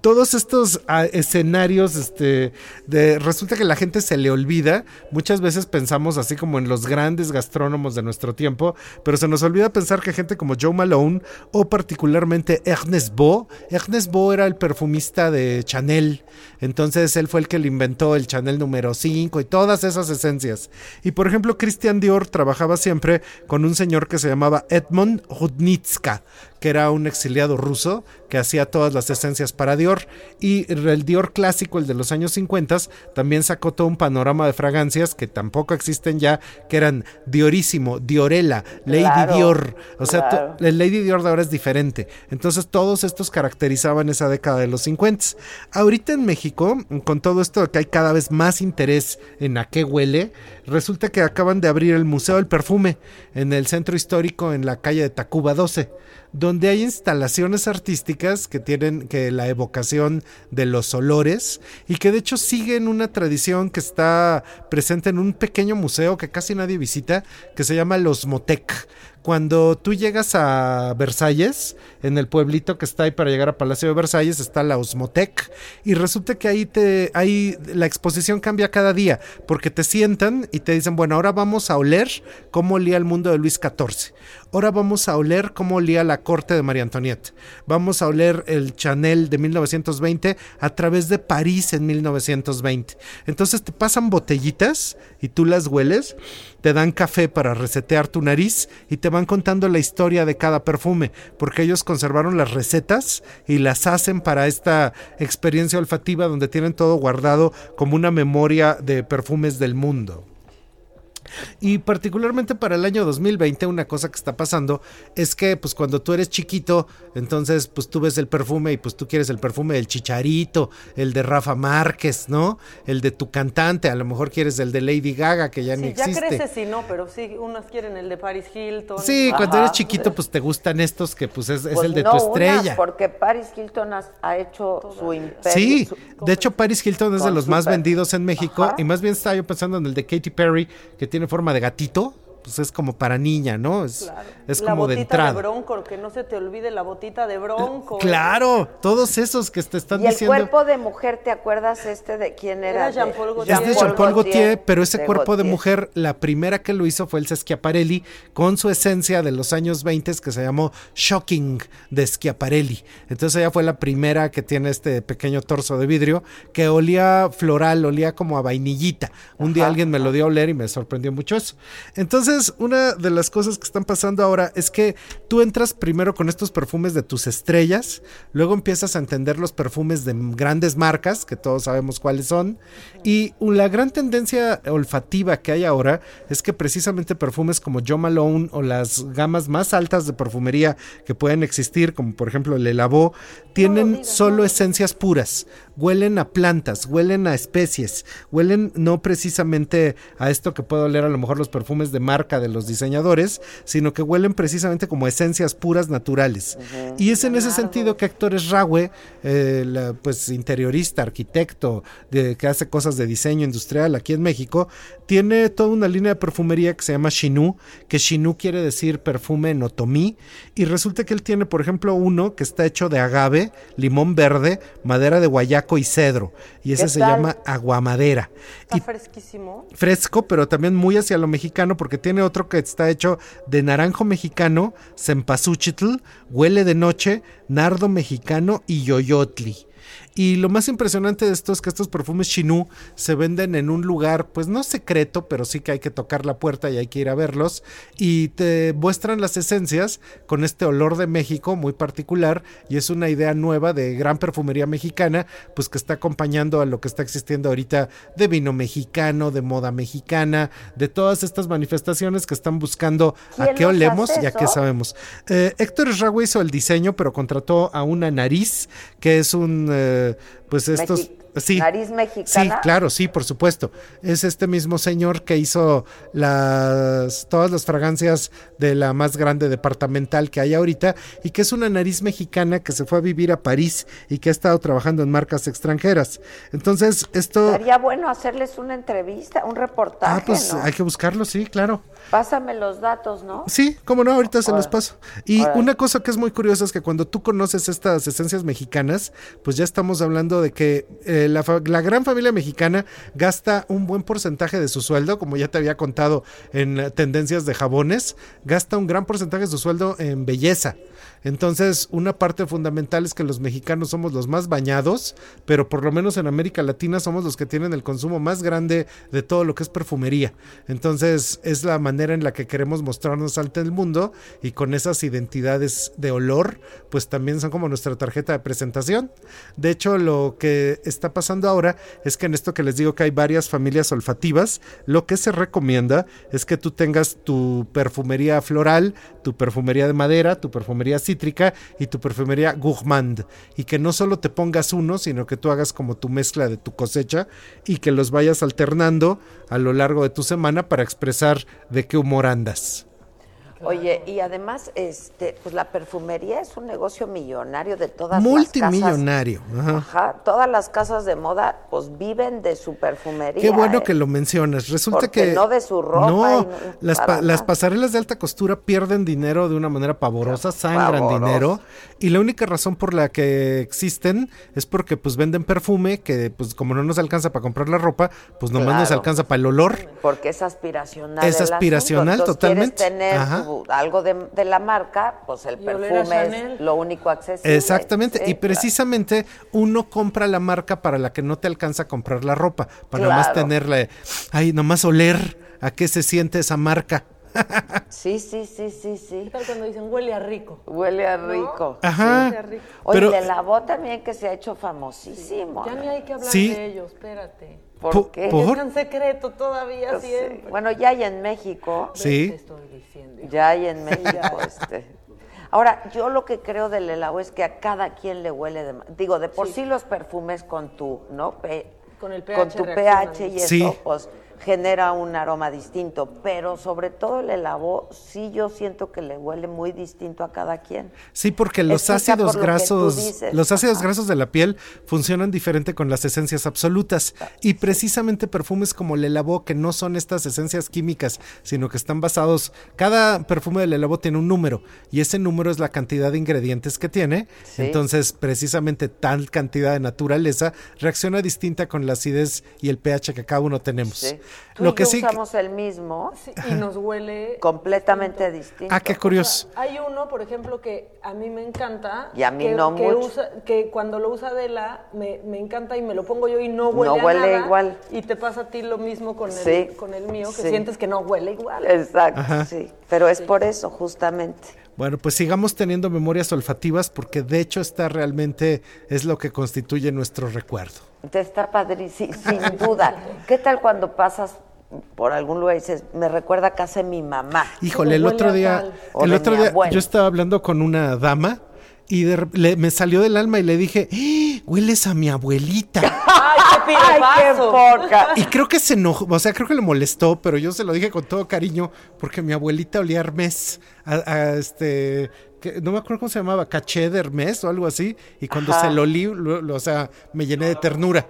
todos estos ah, escenarios, este, de, resulta que la gente se le olvida. Muchas veces pensamos así como en los grandes gastrónomos de nuestro tiempo, pero se nos olvida pensar que gente como Joe Malone o particularmente Ernest Beau, Ernest Beau era el perfumista de Chanel. Entonces él fue el que le inventó el Chanel número 5 y todas esas esencias. Y por ejemplo, Christian Dior trabajaba siempre con un señor que se llamaba Edmond Rudnitska, que era un exiliado ruso que hacía todas las esencias para Dior. Y el Dior clásico, el de los años 50, también sacó todo un panorama de fragancias que tampoco existen ya, que eran Diorísimo, Diorella, Lady Claro, Dior. O sea, claro. el Lady Dior de ahora es diferente. Entonces todos estos caracterizaban esa década de los 50. Ahorita en México, con todo esto de que hay cada vez más interés en a qué huele, resulta que acaban de abrir el Museo del Perfume en el centro histórico en la calle de Tacuba 12 donde hay instalaciones artísticas que tienen que la evocación de los olores y que de hecho siguen una tradición que está presente en un pequeño museo que casi nadie visita que se llama Los Motec. Cuando tú llegas a Versalles, en el pueblito que está ahí para llegar a Palacio de Versalles, está la Osmotec. Y resulta que ahí te, ahí la exposición cambia cada día, porque te sientan y te dicen, bueno, ahora vamos a oler cómo olía el mundo de Luis XIV. Ahora vamos a oler cómo olía la corte de María Antonieta. Vamos a oler el Chanel de 1920 a través de París en 1920. Entonces te pasan botellitas y tú las hueles, te dan café para resetear tu nariz y te van contando la historia de cada perfume, porque ellos conservaron las recetas y las hacen para esta experiencia olfativa donde tienen todo guardado como una memoria de perfumes del mundo. Y particularmente para el año 2020 una cosa que está pasando es que pues cuando tú eres chiquito, entonces pues tú ves el perfume y pues tú quieres el perfume del Chicharito, el de Rafa Márquez, ¿no? El de tu cantante, a lo mejor quieres el de Lady Gaga que ya ni Sí, ya existe. creces y no, pero sí, unos quieren el de Paris Hilton. Sí, cuando eres chiquito pues te gustan estos que pues es, es Pues el de no, tu unas, estrella. porque Paris Hilton has- ha hecho su imperio. Sí, su- de hecho Paris Hilton es de los más vendidos en México Ajá. y más bien estaba yo pensando en el de Katy Perry que tiene forma de gatito, pues es como para niña, ¿no? Es, es la como botita de entrada. Bronco, que no se te olvide la botita de Bronco. Claro, todos esos que te están Y el diciendo. cuerpo de mujer, ¿te acuerdas este de quién era? Era Jean-Paul De- Gaultier. Es de Jean-Paul Gaultier, pero ese de cuerpo de mujer, la primera que lo hizo fue el Schiaparelli con su esencia de los años 20 que se llamó Shocking de Schiaparelli. Entonces ella fue la primera que tiene este pequeño torso de vidrio que olía floral, olía como a vainillita. Un día alguien me lo dio a oler y me sorprendió mucho eso. Entonces Entonces, una de las cosas que están pasando ahora es que tú entras primero con estos perfumes de tus estrellas, luego empiezas a entender los perfumes de grandes marcas, que todos sabemos cuáles son, y la gran tendencia olfativa que hay ahora es que precisamente perfumes como Jo Malone o las gamas más altas de perfumería que pueden existir, como por ejemplo el Elabo, tienen solo esencias puras, huelen a plantas, huelen a especies, huelen no precisamente a esto que puede oler a lo mejor los perfumes de marca de los diseñadores, sino que huelen precisamente como esencias puras naturales. Y es en ese sentido que Héctor Esrague, eh, la, pues interiorista, arquitecto, de, que hace cosas de diseño industrial aquí en México, tiene toda una línea de perfumería que se llama Shinu, que Shinu quiere decir perfume en otomí, y resulta que él tiene, por ejemplo, uno que está hecho de agave, limón verde, madera de guayaco y cedro, y ese se llama aguamadera. Está Y fresquísimo. fresco, pero también muy hacia lo mexicano, porque tiene otro que está hecho de naranjo mexicano, cempasúchitl, huele de noche, nardo mexicano y yoyotli. Y lo más impresionante de esto es que estos perfumes Chinú se venden en un lugar, pues no secreto, pero sí que hay que tocar la puerta y hay que ir a verlos. Y te muestran las esencias con este olor de México muy particular. Y es una idea nueva de gran perfumería mexicana, pues que está acompañando a lo que está existiendo ahorita de vino mexicano, de moda mexicana, de todas estas manifestaciones que están buscando a ¿Quién qué olemos y a qué sabemos. Eh, Héctor Esrague hizo el diseño, pero contrató a una nariz, que es un, eh, pues estos... Mexi- Sí, Nariz mexicana. Sí, claro, sí, por supuesto. Es este mismo señor que hizo las todas las fragancias de la más grande departamental que hay ahorita y que es una nariz mexicana que se fue a vivir a París y que ha estado trabajando en marcas extranjeras. Entonces, esto Sería bueno hacerles una entrevista, un reportaje, Ah, pues ¿no? hay que buscarlo, sí, claro. Pásame los datos, ¿no? Sí, cómo no, ahorita se los paso. Y una cosa que es muy curiosa es que cuando tú conoces estas esencias mexicanas, pues ya estamos hablando de que eh, la, fa- la gran familia mexicana gasta un buen porcentaje de su sueldo, como ya te había contado en eh, tendencias de jabones, gasta un gran porcentaje de su sueldo en belleza. Entonces, una parte fundamental es que los mexicanos somos los más bañados, pero por lo menos en América Latina somos los que tienen el consumo más grande de todo lo que es perfumería. Entonces, es la manera en la que queremos mostrarnos ante el mundo y con esas identidades de olor, pues también son como nuestra tarjeta de presentación. De hecho, lo que está pasando ahora es que en esto que les digo que hay varias familias olfativas, lo que se recomienda es que tú tengas tu perfumería floral, tu perfumería de madera, tu perfumería cítrica y tu perfumería gourmand. Y que no solo te pongas uno, sino que tú hagas como tu mezcla de tu cosecha y que los vayas alternando a lo largo de tu semana para expresar de qué humor andas. Oye, y además, este, pues la perfumería es un negocio millonario de todas las casas. Multimillonario. Ajá. Ajá, todas las casas de moda, pues viven de su perfumería. Qué bueno ¿eh? que lo mencionas. Resulta Porque que. no de su ropa No, las, pa- las pasarelas de alta costura pierden dinero de una manera pavorosa, sangran dinero. Y la única razón por la que existen es porque pues venden perfume que pues como no nos alcanza para comprar la ropa, pues nomás nos Claro. alcanza para el olor. Porque es aspiracional. Es asunto. aspiracional, Entonces, totalmente. Quieres tener Ajá. Algo de, de la marca, pues el perfume es lo único accesible. Exactamente, Sí, y claro. precisamente uno compra la marca para la que no te alcanza a comprar la ropa, para nomás Claro. tenerle, ay, nomás oler a qué se siente esa marca. Sí, sí, sí, sí, sí. ¿Qué tal cuando dicen huele a rico? Huele a rico. Ajá. Huele a rico. Oye, Pero- de la voz también que se ha hecho famosísimo. Ya ni hay que hablar Sí. de ellos, espérate. ¿Por Po- qué? por- Es tan secreto todavía sí. siempre. Bueno, ya hay en México. Sí. Te estoy diciendo. Ya hay en México. este. Ahora, yo lo que creo del helado es que a cada quien le huele de... Digo, de por sí, los perfumes con tu, ¿no? Pe- Con el con tu pH y eso, Sí. pues genera un aroma distinto, pero sobre todo el helado, sí yo siento que le huele muy distinto a cada quien. Sí, porque los Explica ácidos por grasos, los ácidos Ajá. grasos de la piel funcionan diferente con las esencias absolutas y precisamente perfumes como el Elabo que no son estas esencias químicas, sino que están basados cada perfume del Elabo tiene un número y ese número es la cantidad de ingredientes que tiene. Sí. Entonces, precisamente tal cantidad de naturaleza reacciona distinta con la acidez y el pH que cada uno tenemos. Sí. Tú Lo y que yo sí, usamos el mismo y nos huele completamente distinto. ah, qué curioso. Hay uno, por ejemplo, que a mí me encanta. Y a mí que, no que mucho. usa- que cuando lo usa Adela me, me encanta y me lo pongo yo y no huele No a huele nada. igual. Y te pasa a ti lo mismo con, Sí. el, con el mío, que Sí. sientes que no huele igual. Exacto, Ajá. sí. Pero es por eso, justamente. Bueno, pues sigamos teniendo memorias olfativas porque de hecho esta realmente es lo que constituye nuestro recuerdo. Está padrísimo, sin duda. ¿Qué tal cuando pasas por algún lugar y dices, me recuerda a casa de mi mamá? Híjole, el otro día, el otro día yo estaba hablando con una dama y de le- me salió del alma y le dije, "¡Ah! hueles a mi abuelita. ¡Ay, qué poca! Y creo que se enojó, o sea, creo que le molestó, pero yo se lo dije con todo cariño porque mi abuelita olía a Hermes, a, a este, que- no me acuerdo cómo se llamaba, caché de Hermes o algo así, y cuando Ajá. se lo olí, lo- lo- o sea, me llené de ternura.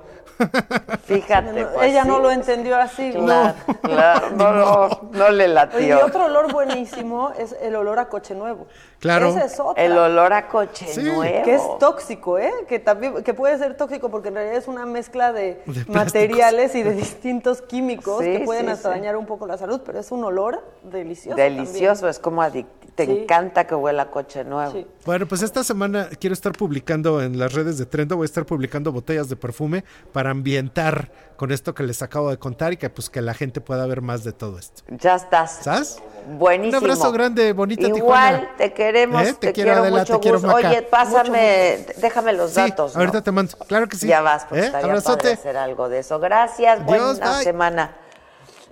Fíjate. No, pues, ella no sí. lo entendió así. Claro, claro, no, no, no le Oye, y latió. otro olor buenísimo es el olor a coche nuevo. Claro. Esa es otra. El olor a coche nuevo. Que es tóxico, ¿eh? Que también que puede ser tóxico porque en realidad es una mezcla de, materiales y de distintos químicos Sí, que pueden sí, hasta sí. dañar un poco la salud, pero es un olor delicioso. Delicioso, es como adictivo. Te Sí. encanta que huela a coche nuevo. Sí. Bueno, pues esta semana quiero estar publicando en las redes de Trendo, voy a estar publicando botellas de perfume para ambientar con esto que les acabo de contar y que pues que la gente pueda ver más de todo esto. Ya estás. ¿Sabes? Buenísimo. Un abrazo grande, bonita Igual, Tijuana. te queremos, ¿Eh? te, quiero, Adela, mucho te quiero. Maca. Oye, pásame, déjame los Sí, datos, ¿no? ahorita te mando. Claro que sí. Ya vas, pues ¿Eh? estaría Abrazote. padre hacer algo de eso. Gracias, Adiós, buena bye. semana.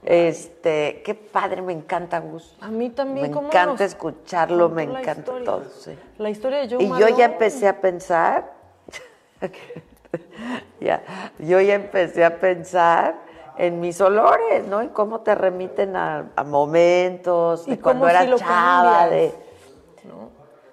Este, qué padre, me encanta Gus. A mí también. Me ¿cómo encanta nos escucharlo, me encanta historia? todo. sí. La historia de Joe Y yo ya empecé a pensar, ya, yo ya empecé a pensar en mis olores, ¿no? Y cómo te remiten a, a momentos, Y de cuando cómo era chava, de...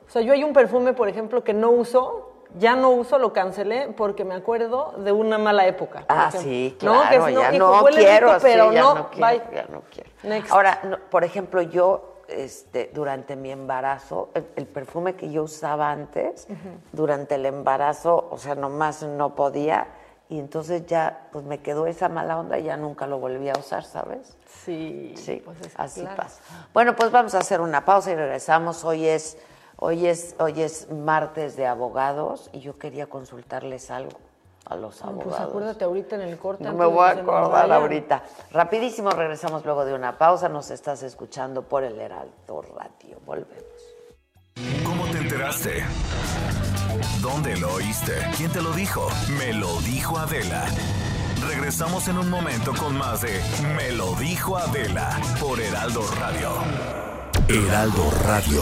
O sea, yo hay un perfume, por ejemplo, que no uso, ya no uso, lo cancelé porque me acuerdo de una mala época. Ah, ejemplo. sí, ¿No? claro, Que es, ya hijo, no quiero, rico, sí, pero ya no, no quiero, ya no quiero. Next. Ahora, no, por ejemplo, yo, este, durante mi embarazo, el, el perfume que yo usaba antes, durante el embarazo, o sea, nomás no podía, y entonces ya, pues me quedó esa mala onda y ya nunca lo volví a usar, ¿sabes? Sí, Sí, pues es así claro. pasa. Bueno, pues vamos a hacer una pausa y regresamos. Hoy es, hoy es, hoy es martes de abogados y yo quería consultarles algo a los No, abogados. Pues acuérdate ahorita en el corte. No me voy a acordar ahorita. Rapidísimo, regresamos luego de una pausa. Nos estás escuchando por el Heraldo Radio. Volvemos. ¿Cómo te enteraste? ¿Dónde lo oíste? ¿Quién te lo dijo? Me lo dijo Adela. Regresamos en un momento con más de Me lo dijo Adela por Heraldo Radio. Heraldo Radio.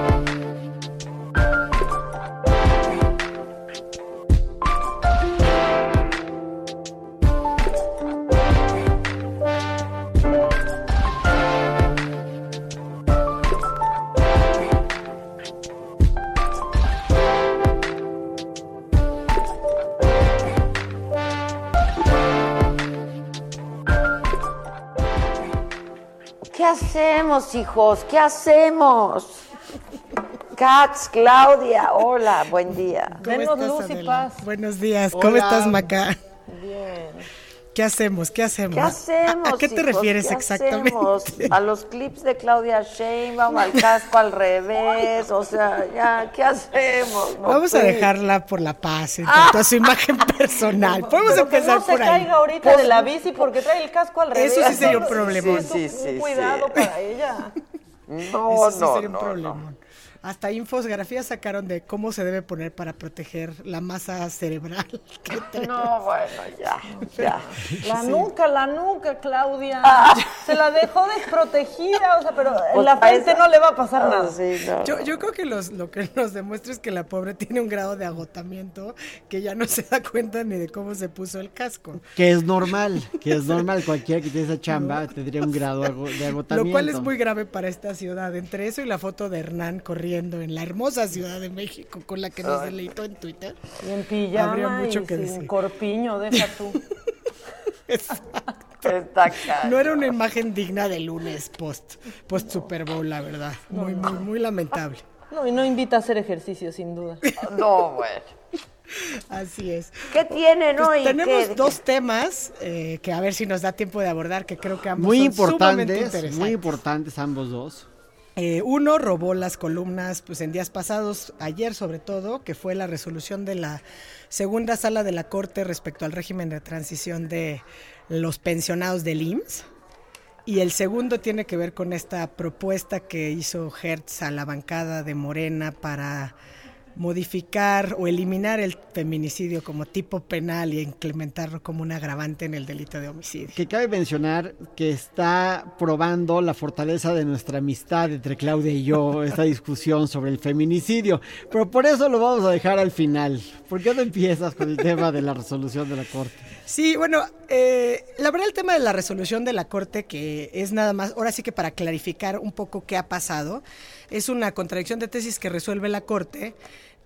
¿Qué hacemos, hijos? ¿Qué hacemos? Katz, Claudia, hola, buen día. ¿Cómo Denos estás, luz y paz. Buenos días, ¿cómo Hola. estás, Maca? ¿Qué hacemos? ¿Qué hacemos? ¿Qué hacemos? ¿A, a qué te hijos? refieres ¿Qué exactamente? hacemos? A los clips de Claudia Sheinbaum, al casco al revés, o sea, ya, ¿qué hacemos? No, Vamos a dejarla por la paz en cuanto a su imagen personal. Podemos Pero que empezar no se por ahí. caiga ahorita de la bici porque trae el casco al revés. Eso sí sería un eso Sí, sí, un sí, cuidado sí. para ella. No, Eso sí no, sería un no, problemón. Hasta infografías sacaron de cómo se debe poner para proteger la masa cerebral. que no. bueno, ya, ya. La nuca, la nuca, Claudia. Ah. Se la dejó desprotegida, o sea, pero en Pues la frente no le va a pasar Ah, nada. sí, no, Yo, creo que los, lo que nos demuestra es que la pobre tiene un grado de agotamiento que ya no se da cuenta ni de cómo se puso el casco. Que es normal, que es normal. Cualquiera que tiene esa chamba tendría un grado de agotamiento. Lo cual es muy grave para esta ciudad. Entre eso y la foto de Hernán corriendo en la hermosa Ciudad de México con la que nos deleitó en Twitter. Y en pijama Habría mucho y que sin decir. corpiño, deja tú. Exacto. Está caro. No era una imagen digna de lunes post, post Super Bowl, la verdad. Muy, muy, muy lamentable. No, y no invita a hacer ejercicio, sin duda. No, bueno. Así es. ¿Qué tienen Pues hoy? tenemos ¿Qué- dos temas eh, que a ver si nos da tiempo de abordar, que creo que ambos Muy son sumamente importantes, interesantes. muy importantes ambos dos. Eh, uno robó las columnas pues en días pasados, ayer sobre todo, que fue la resolución de la segunda sala de la Corte respecto al régimen de transición de los pensionados del IMSS. Y el segundo tiene que ver con esta propuesta que hizo Hertz a la bancada de Morena para modificar o eliminar el feminicidio como tipo penal y implementarlo como un agravante en el delito de homicidio. Que cabe mencionar que está probando la fortaleza de nuestra amistad entre Claudia y yo, esta discusión sobre el feminicidio. Pero por eso lo vamos a dejar al final. ¿Por qué no empiezas con el tema de la resolución de la Corte? Sí, bueno, eh, la verdad el tema de la resolución de la Corte, que es nada más, ahora sí que para clarificar un poco qué ha pasado, es una contradicción de tesis que resuelve la Corte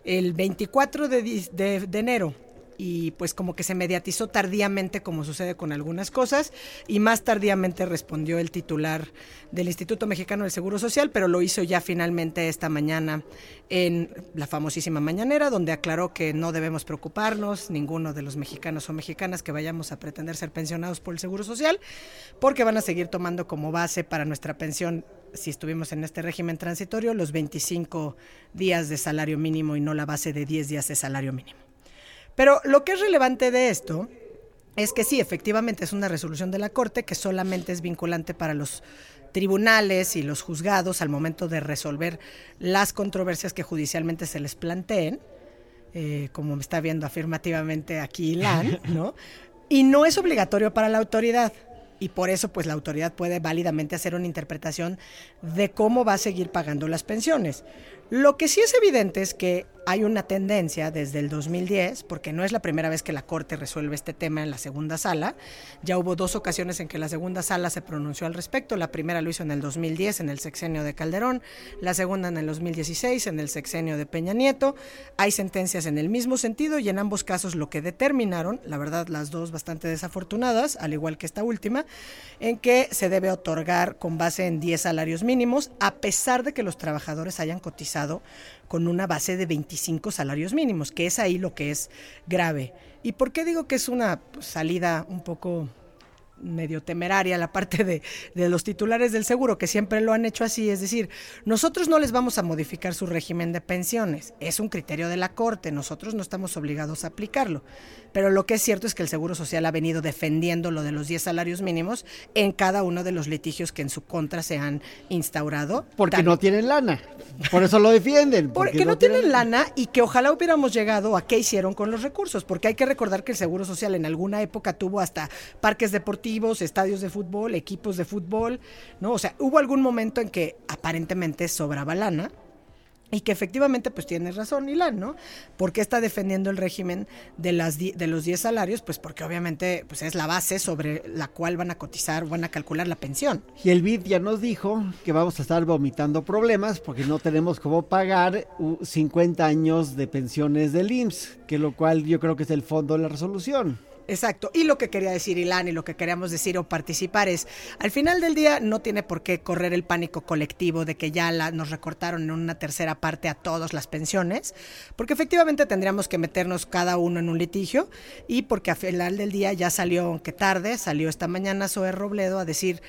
el 24 de, de- de enero. Y pues como que se mediatizó tardíamente, como sucede con algunas cosas, y más tardíamente respondió el titular del Instituto Mexicano del Seguro Social, pero lo hizo ya finalmente esta mañana en la famosísima mañanera, donde aclaró que no debemos preocuparnos, ninguno de los mexicanos o mexicanas que vayamos a pretender ser pensionados por el Seguro Social, porque van a seguir tomando como base para nuestra pensión, si estuvimos en este régimen transitorio, los 25 días de salario mínimo y no la base de 10 días de salario mínimo. Pero lo que es relevante de esto es que sí, efectivamente es una resolución de la Corte que solamente es vinculante para los tribunales y los juzgados al momento de resolver las controversias que judicialmente se les planteen, eh, como me está viendo afirmativamente aquí Ilan, ¿no? Y no es obligatorio para la autoridad. Y por eso, pues la autoridad puede válidamente hacer una interpretación de cómo va a seguir pagando las pensiones. Lo que sí es evidente es que hay una tendencia desde el 2010, porque no es la primera vez que la Corte resuelve este tema en la segunda sala. Ya hubo dos ocasiones en que la segunda sala se pronunció al respecto. La primera lo hizo en el 2010, en el sexenio de Calderón. La segunda en el 2016, en el sexenio de Peña Nieto. Hay sentencias en el mismo sentido y en ambos casos lo que determinaron, la verdad las dos bastante desafortunadas, al igual que esta última, en que se debe otorgar con base en 10 salarios mínimos, a pesar de que los trabajadores hayan cotizado con una base de 25 salarios mínimos, que es ahí lo que es grave. ¿Y por qué digo que es una pues, salida un poco medio temeraria la parte de, de, los titulares del seguro, que siempre lo han hecho así, es decir, nosotros no les vamos a modificar su régimen de pensiones, es un criterio de la Corte, nosotros no estamos obligados a aplicarlo, pero lo que es cierto es que el Seguro Social ha venido defendiendo lo de los 10 salarios mínimos en cada uno de los litigios que en su contra se han instaurado. Porque Tan... no tienen lana, por eso lo defienden. Porque, porque no, no tienen, tienen lana y que ojalá hubiéramos llegado a qué hicieron con los recursos, porque hay que recordar que el Seguro Social en alguna época tuvo hasta parques deportivos, estadios de fútbol, equipos de fútbol, ¿no? O sea, hubo algún momento en que aparentemente sobraba lana y que efectivamente pues tiene razón Ilan, ¿no? ¿Por qué está defendiendo el régimen de, las de los 10 salarios? Pues porque obviamente pues es la base sobre la cual van a cotizar, van a calcular la pensión. Y el BID ya nos dijo que vamos a estar vomitando problemas porque no tenemos cómo pagar 50 años de pensiones del IMSS, que lo cual yo creo que es el fondo de la resolución. Exacto. Y lo que quería decir Ilan y lo que queríamos decir o participar es, al final del día no tiene por qué correr el pánico colectivo de que ya la, nos recortaron en una tercera parte a todas las pensiones, porque efectivamente tendríamos que meternos cada uno en un litigio y porque al final del día ya salió, aunque tarde, salió esta mañana Zoe Robledo a decir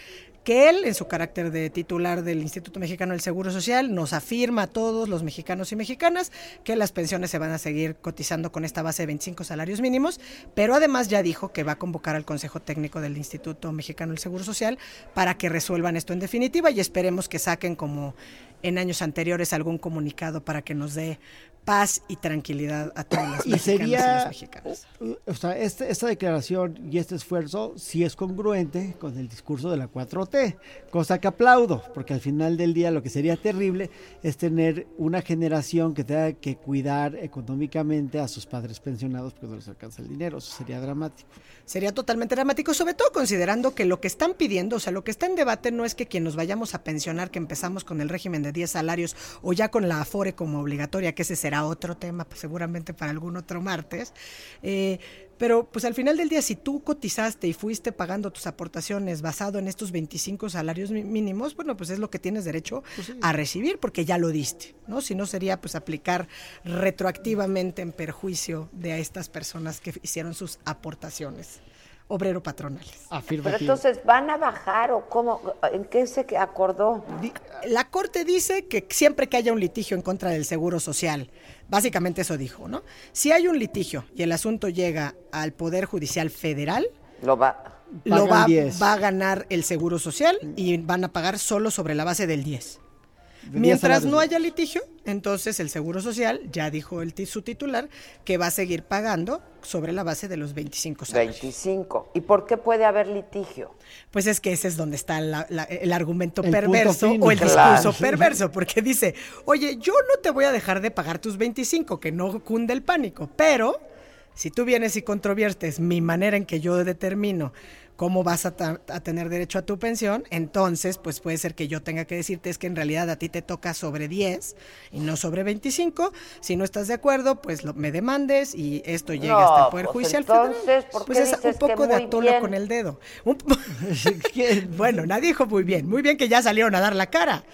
que él, en su carácter de titular del Instituto Mexicano del Seguro Social, nos afirma a todos los mexicanos y mexicanas que las pensiones se van a seguir cotizando con esta base de 25 salarios mínimos, pero además ya dijo que va a convocar al Consejo Técnico del Instituto Mexicano del Seguro Social para que resuelvan esto en definitiva y esperemos que saquen como en años anteriores algún comunicado para que nos dé paz y tranquilidad a todos los y mexicanos sería, y las mexicanas. O sea, este, esta declaración y este esfuerzo sí es congruente con el discurso de la 4T, cosa que aplaudo, porque al final del día lo que sería terrible es tener una generación que tenga que cuidar económicamente a sus padres pensionados porque no les alcanza el dinero, eso sería dramático. Sería totalmente dramático, sobre todo considerando que lo que están pidiendo, o sea, lo que está en debate no es que quien nos vayamos a pensionar, que empezamos con el régimen de 10 salarios o ya con la Afore como obligatoria, que ese será otro tema pues, seguramente para algún otro martes. Eh, pero pues al final del día, si tú cotizaste y fuiste pagando tus aportaciones basado en estos 25 salarios mínimos, bueno, pues es lo que tienes derecho a recibir porque ya lo diste, ¿no? Si no sería pues aplicar retroactivamente en perjuicio de a estas personas que hicieron sus aportaciones obrero patronales. Pero entonces, ¿van a bajar o cómo? ¿En qué se acordó? La Corte dice que siempre que haya un litigio en contra del Seguro Social, básicamente eso dijo, ¿no? Si hay un litigio y el asunto llega al Poder Judicial Federal, Lo va. lo va, 10. va a ganar el Seguro Social y van a pagar solo sobre la base del 10. De 10 Mientras no haya litigio, entonces el Seguro Social, ya dijo el, su titular, que va a seguir pagando sobre la base de los 25 salarios. 25. ¿Y por qué puede haber litigio? Pues es que ese es donde está la- la- el argumento El perverso o el Claro. discurso perverso, porque dice, oye, yo no te voy a dejar de pagar tus 25, que no cunde el pánico, pero si tú vienes y controviertes mi manera en que yo determino cómo vas a, ta- a tener derecho a tu pensión, entonces pues puede ser que yo tenga que decirte es que en realidad a ti te toca sobre 10 y no sobre 25. Si no estás de acuerdo, pues lo- me demandes y esto llega No, hasta el Poder pues Judicial entonces, Federal. ¿por Pues qué es un dices poco de atolo bien? con el dedo. Un- bueno, nadie dijo muy bien. Muy bien que ya salieron a dar la cara.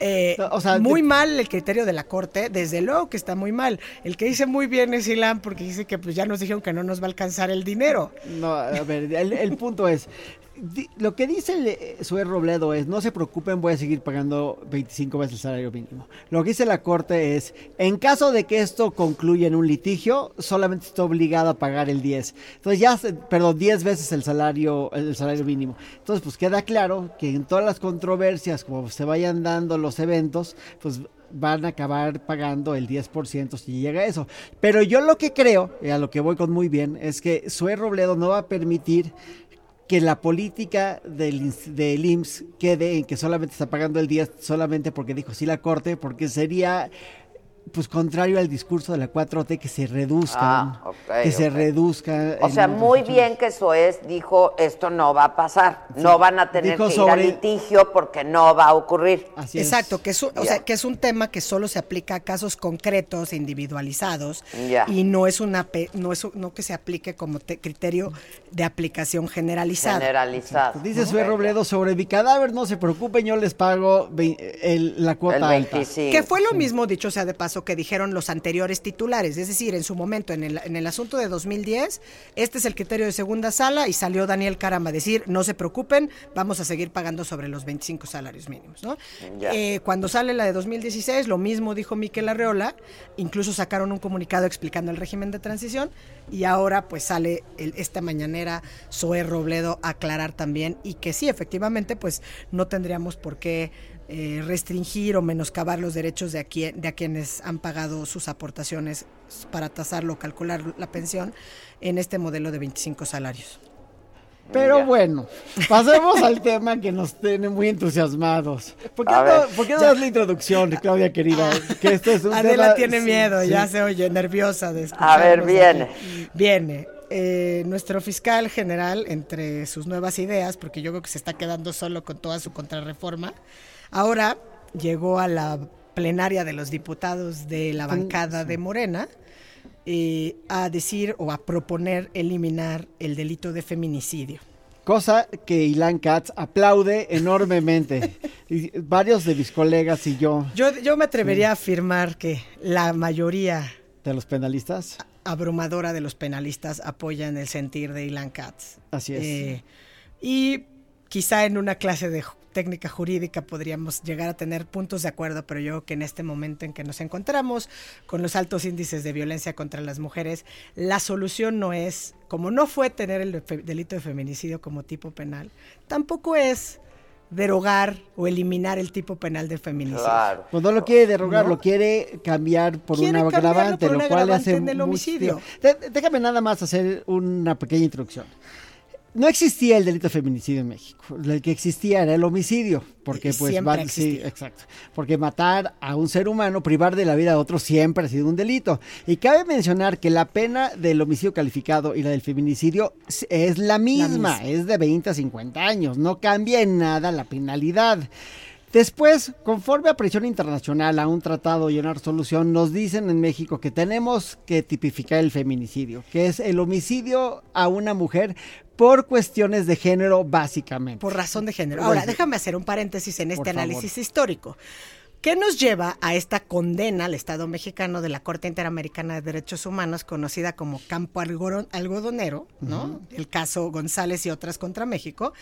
Eh, muy mal el criterio de la corte, desde luego que está muy mal. El que dice muy bien es Ilan porque dice que pues ya nos dijeron que no nos va a alcanzar el dinero. No, a ver, el, el punto es, lo que dice el, eh, Sue Robledo es, no se preocupen, voy a seguir pagando 25 veces el salario mínimo. Lo que dice la Corte es, en caso de que esto concluya en un litigio, solamente está obligado a pagar el 10. Entonces ya, perdón, 10 veces el salario, el salario mínimo. Entonces, pues queda claro que en todas las controversias, como se vayan dando los eventos, pues van a acabar pagando el 10% si llega a eso. Pero yo lo que creo, y a lo que voy con muy bien, es que Sue Robledo no va a permitir que la política del, del IMSS quede en que solamente está pagando el 10 solamente porque dijo sí la corte, porque sería pues contrario al discurso de la 4T que se reduzcan, Ah, ok, que se reduzca. O el sea, muy bien que Soez dijo, esto no va a pasar. No van a tener Dijo que ir a sobre- litigio porque no va a ocurrir. Exacto, que es, un, o sea, que es un tema que solo se aplica a casos concretos, e individualizados, Ya. y no es una pe- no es un- no que se aplique como te- criterio de aplicación generalizada. Generalizado. Dice Sue Robledo, sobre mi cadáver no se preocupen, yo les pago el- la cuota alta. Que fue lo mismo, dicho sea de paso, que dijeron los anteriores titulares. Es decir, en su momento, en el, en el asunto de 2010, este es el criterio de segunda sala y salió Daniel Caramba a decir, no se preocupen, vamos a seguir pagando sobre los 25 salarios mínimos. Eh, cuando sale la de 2016, lo mismo dijo Miquel Arreola, incluso sacaron un comunicado explicando el régimen de transición y ahora pues sale el- esta mañanera Zoe Robledo a aclarar también y que sí, efectivamente, pues no tendríamos por qué eh, restringir o menoscabar los derechos de a, quien- de a quienes han pagado sus aportaciones para tasarlo o calcular la pensión en este modelo de 25 salarios. Pero bueno, pasemos al tema que nos tiene muy entusiasmados. ¿Por qué, no, ver. por qué no Ya. das la introducción, Claudia querida? Que esto es un Adela tema- tiene sí, miedo, sí. ya se oye nerviosa de A ver, viene. aquí. Viene. Eh, nuestro fiscal general, entre sus nuevas ideas, porque yo creo que se está quedando solo con toda su contrarreforma, ahora llegó a la plenaria de los diputados de la bancada de Morena eh, a decir o a proponer eliminar el delito de feminicidio. Cosa que Ilan Katz aplaude enormemente. Y varios de mis colegas y yo, Yo, yo me atrevería a afirmar que la mayoría de los penalistas, abrumadora de los penalistas apoyan el sentir de Ilan Katz. Así es. Eh, y quizá en una clase de técnica jurídica podríamos llegar a tener puntos de acuerdo, pero yo creo que en este momento en que nos encontramos con los altos índices de violencia contra las mujeres, la solución no es, como no fue tener el delito de feminicidio como tipo penal, tampoco es derogar o eliminar el tipo penal de feminicidio. pues no lo quiere derogar, ¿No? lo quiere cambiar por Quiere una agravante, por lo cual le agravante hace en el homicidio. déjame nada más hacer una pequeña introducción. No existía el delito de feminicidio en México. El que existía era el homicidio, porque pues va- sí, exacto. Porque matar a un ser humano, privar de la vida a otro siempre ha sido un delito. Y cabe mencionar que la pena del homicidio calificado y la del feminicidio es- la misma, misma. es de 20 a 50 años, no cambia en nada la penalidad. Después, conforme a presión internacional, a un tratado y una resolución, nos dicen en México que tenemos que tipificar el feminicidio, que es el homicidio a una mujer por cuestiones de género, básicamente. Por razón de género. Ahora, déjame hacer un paréntesis en este análisis histórico. ¿Qué nos lleva a esta condena al Estado mexicano de la Corte Interamericana de Derechos Humanos, conocida como Campo Algodonero, ¿no? El caso González y otras contra México,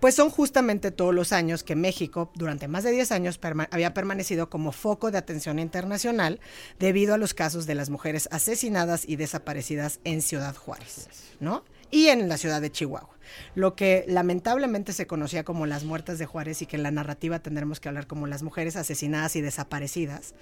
pues son justamente todos los años que México, durante más de 10 años, había permanecido como foco de atención internacional debido a los casos de las mujeres asesinadas y desaparecidas en Ciudad Juárez, ¿no? Y en la ciudad de Chihuahua. Lo que lamentablemente se conocía como las muertas de Juárez y que en la narrativa tendremos que hablar como las mujeres asesinadas y desaparecidas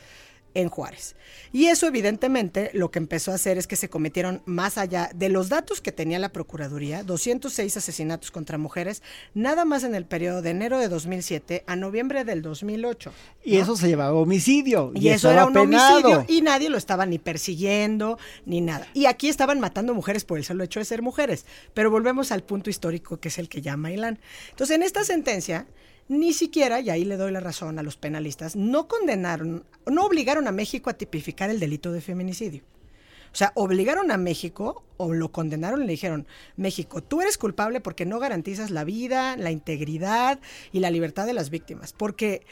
en Juárez. Y eso evidentemente lo que empezó a hacer es que se cometieron más allá de los datos que tenía la Procuraduría, 206 asesinatos contra mujeres, nada más en el periodo de enero de 2007 a noviembre del 2008. Y eso se llamaba homicidio. Y, eso era un homicidio y nadie lo estaba ni persiguiendo ni nada. Y aquí estaban matando mujeres por el solo hecho de ser mujeres. Pero volvemos al punto histórico que es el que llama Ilan. Entonces en esta sentencia ni siquiera, y ahí le doy la razón a los penalistas, no condenaron, no obligaron a México a tipificar el delito de feminicidio. O sea, obligaron a México o lo condenaron y le dijeron, México, tú eres culpable porque no garantizas la vida, la integridad y la libertad de las víctimas, porque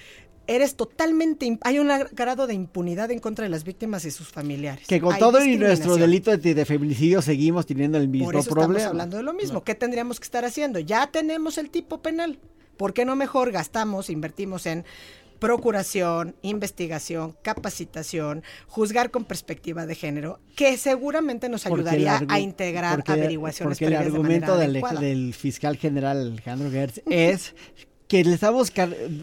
eres totalmente, hay un grado de impunidad en contra de las víctimas y sus familiares. Que con todo y nuestro delito de, feminicidio seguimos teniendo el mismo Por eso problema. Estamos hablando de lo mismo. ¿Qué tendríamos que estar haciendo? Ya tenemos el tipo penal. ¿Por qué no mejor gastamos, invertimos en procuración, investigación, capacitación, juzgar con perspectiva de género, que seguramente nos ayudaría a integrar averiguaciones porque el argumento del, del, fiscal general Alejandro Gertz es que le estamos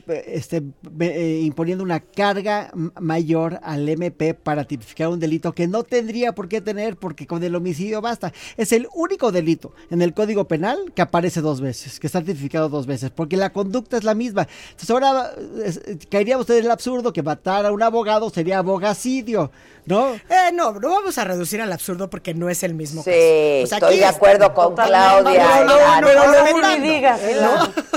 este, eh, imponiendo una carga mayor al MP para tipificar un delito que no tendría por qué tener porque con el homicidio basta. Es el único delito en el Código Penal que aparece dos veces, que está tipificado dos veces, porque la conducta es la misma. Entonces ahora caería usted en el absurdo que matar a un abogado sería abogacidio. ¿No? Eh, no, no vamos a reducir al absurdo porque no es el mismo sí, estoy de acuerdo con Claudia.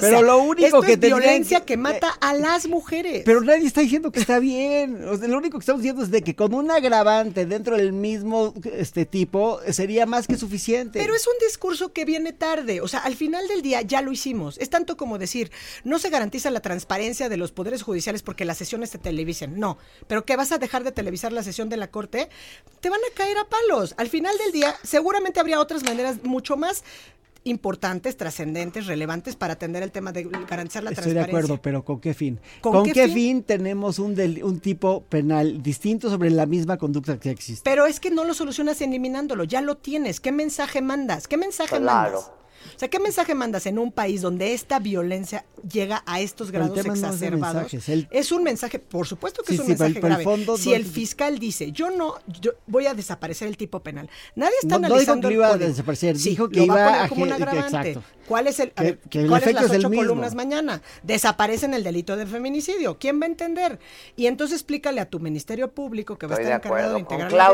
Pero lo único que es violencia que, mata a las mujeres. Pero nadie está diciendo que está bien. lo único que estamos diciendo es de que con un agravante dentro del mismo este tipo sería más que suficiente. Pero es un discurso que viene tarde. O sea, al final del día ya lo hicimos. Es tanto como decir, no se garantiza la transparencia de los poderes judiciales porque las sesiones se televisen. No. Pero que vas a dejar de televisar la sesión de la corte, te van a caer a palos. Al final del día, seguramente habría otras maneras mucho más importantes, trascendentes, relevantes para atender el tema de garantizar la Estoy transparencia. de acuerdo, pero ¿con qué fin? ¿Con, qué, fin? tenemos un, un tipo penal distinto sobre la misma conducta que existe? Pero es que no lo solucionas eliminándolo, ya lo tienes. ¿Qué mensaje mandas? ¿Qué mensaje mandas? O sea, ¿qué mensaje mandas en un país donde esta violencia llega a estos grados exacerbados? es, un mensaje, por supuesto que es un mensaje grave. si el fiscal dice, yo no, yo voy a desaparecer el tipo penal, nadie está analizando dijo que iba a desaparecer, dijo que iba a, como un agravante. ¿Cuál es el, ¿cuál es las ocho columnas mañana? Desaparecen el delito de feminicidio. ¿Quién va a entender? Y entonces explícale a tu ministerio público que va a estar encargado de integrar la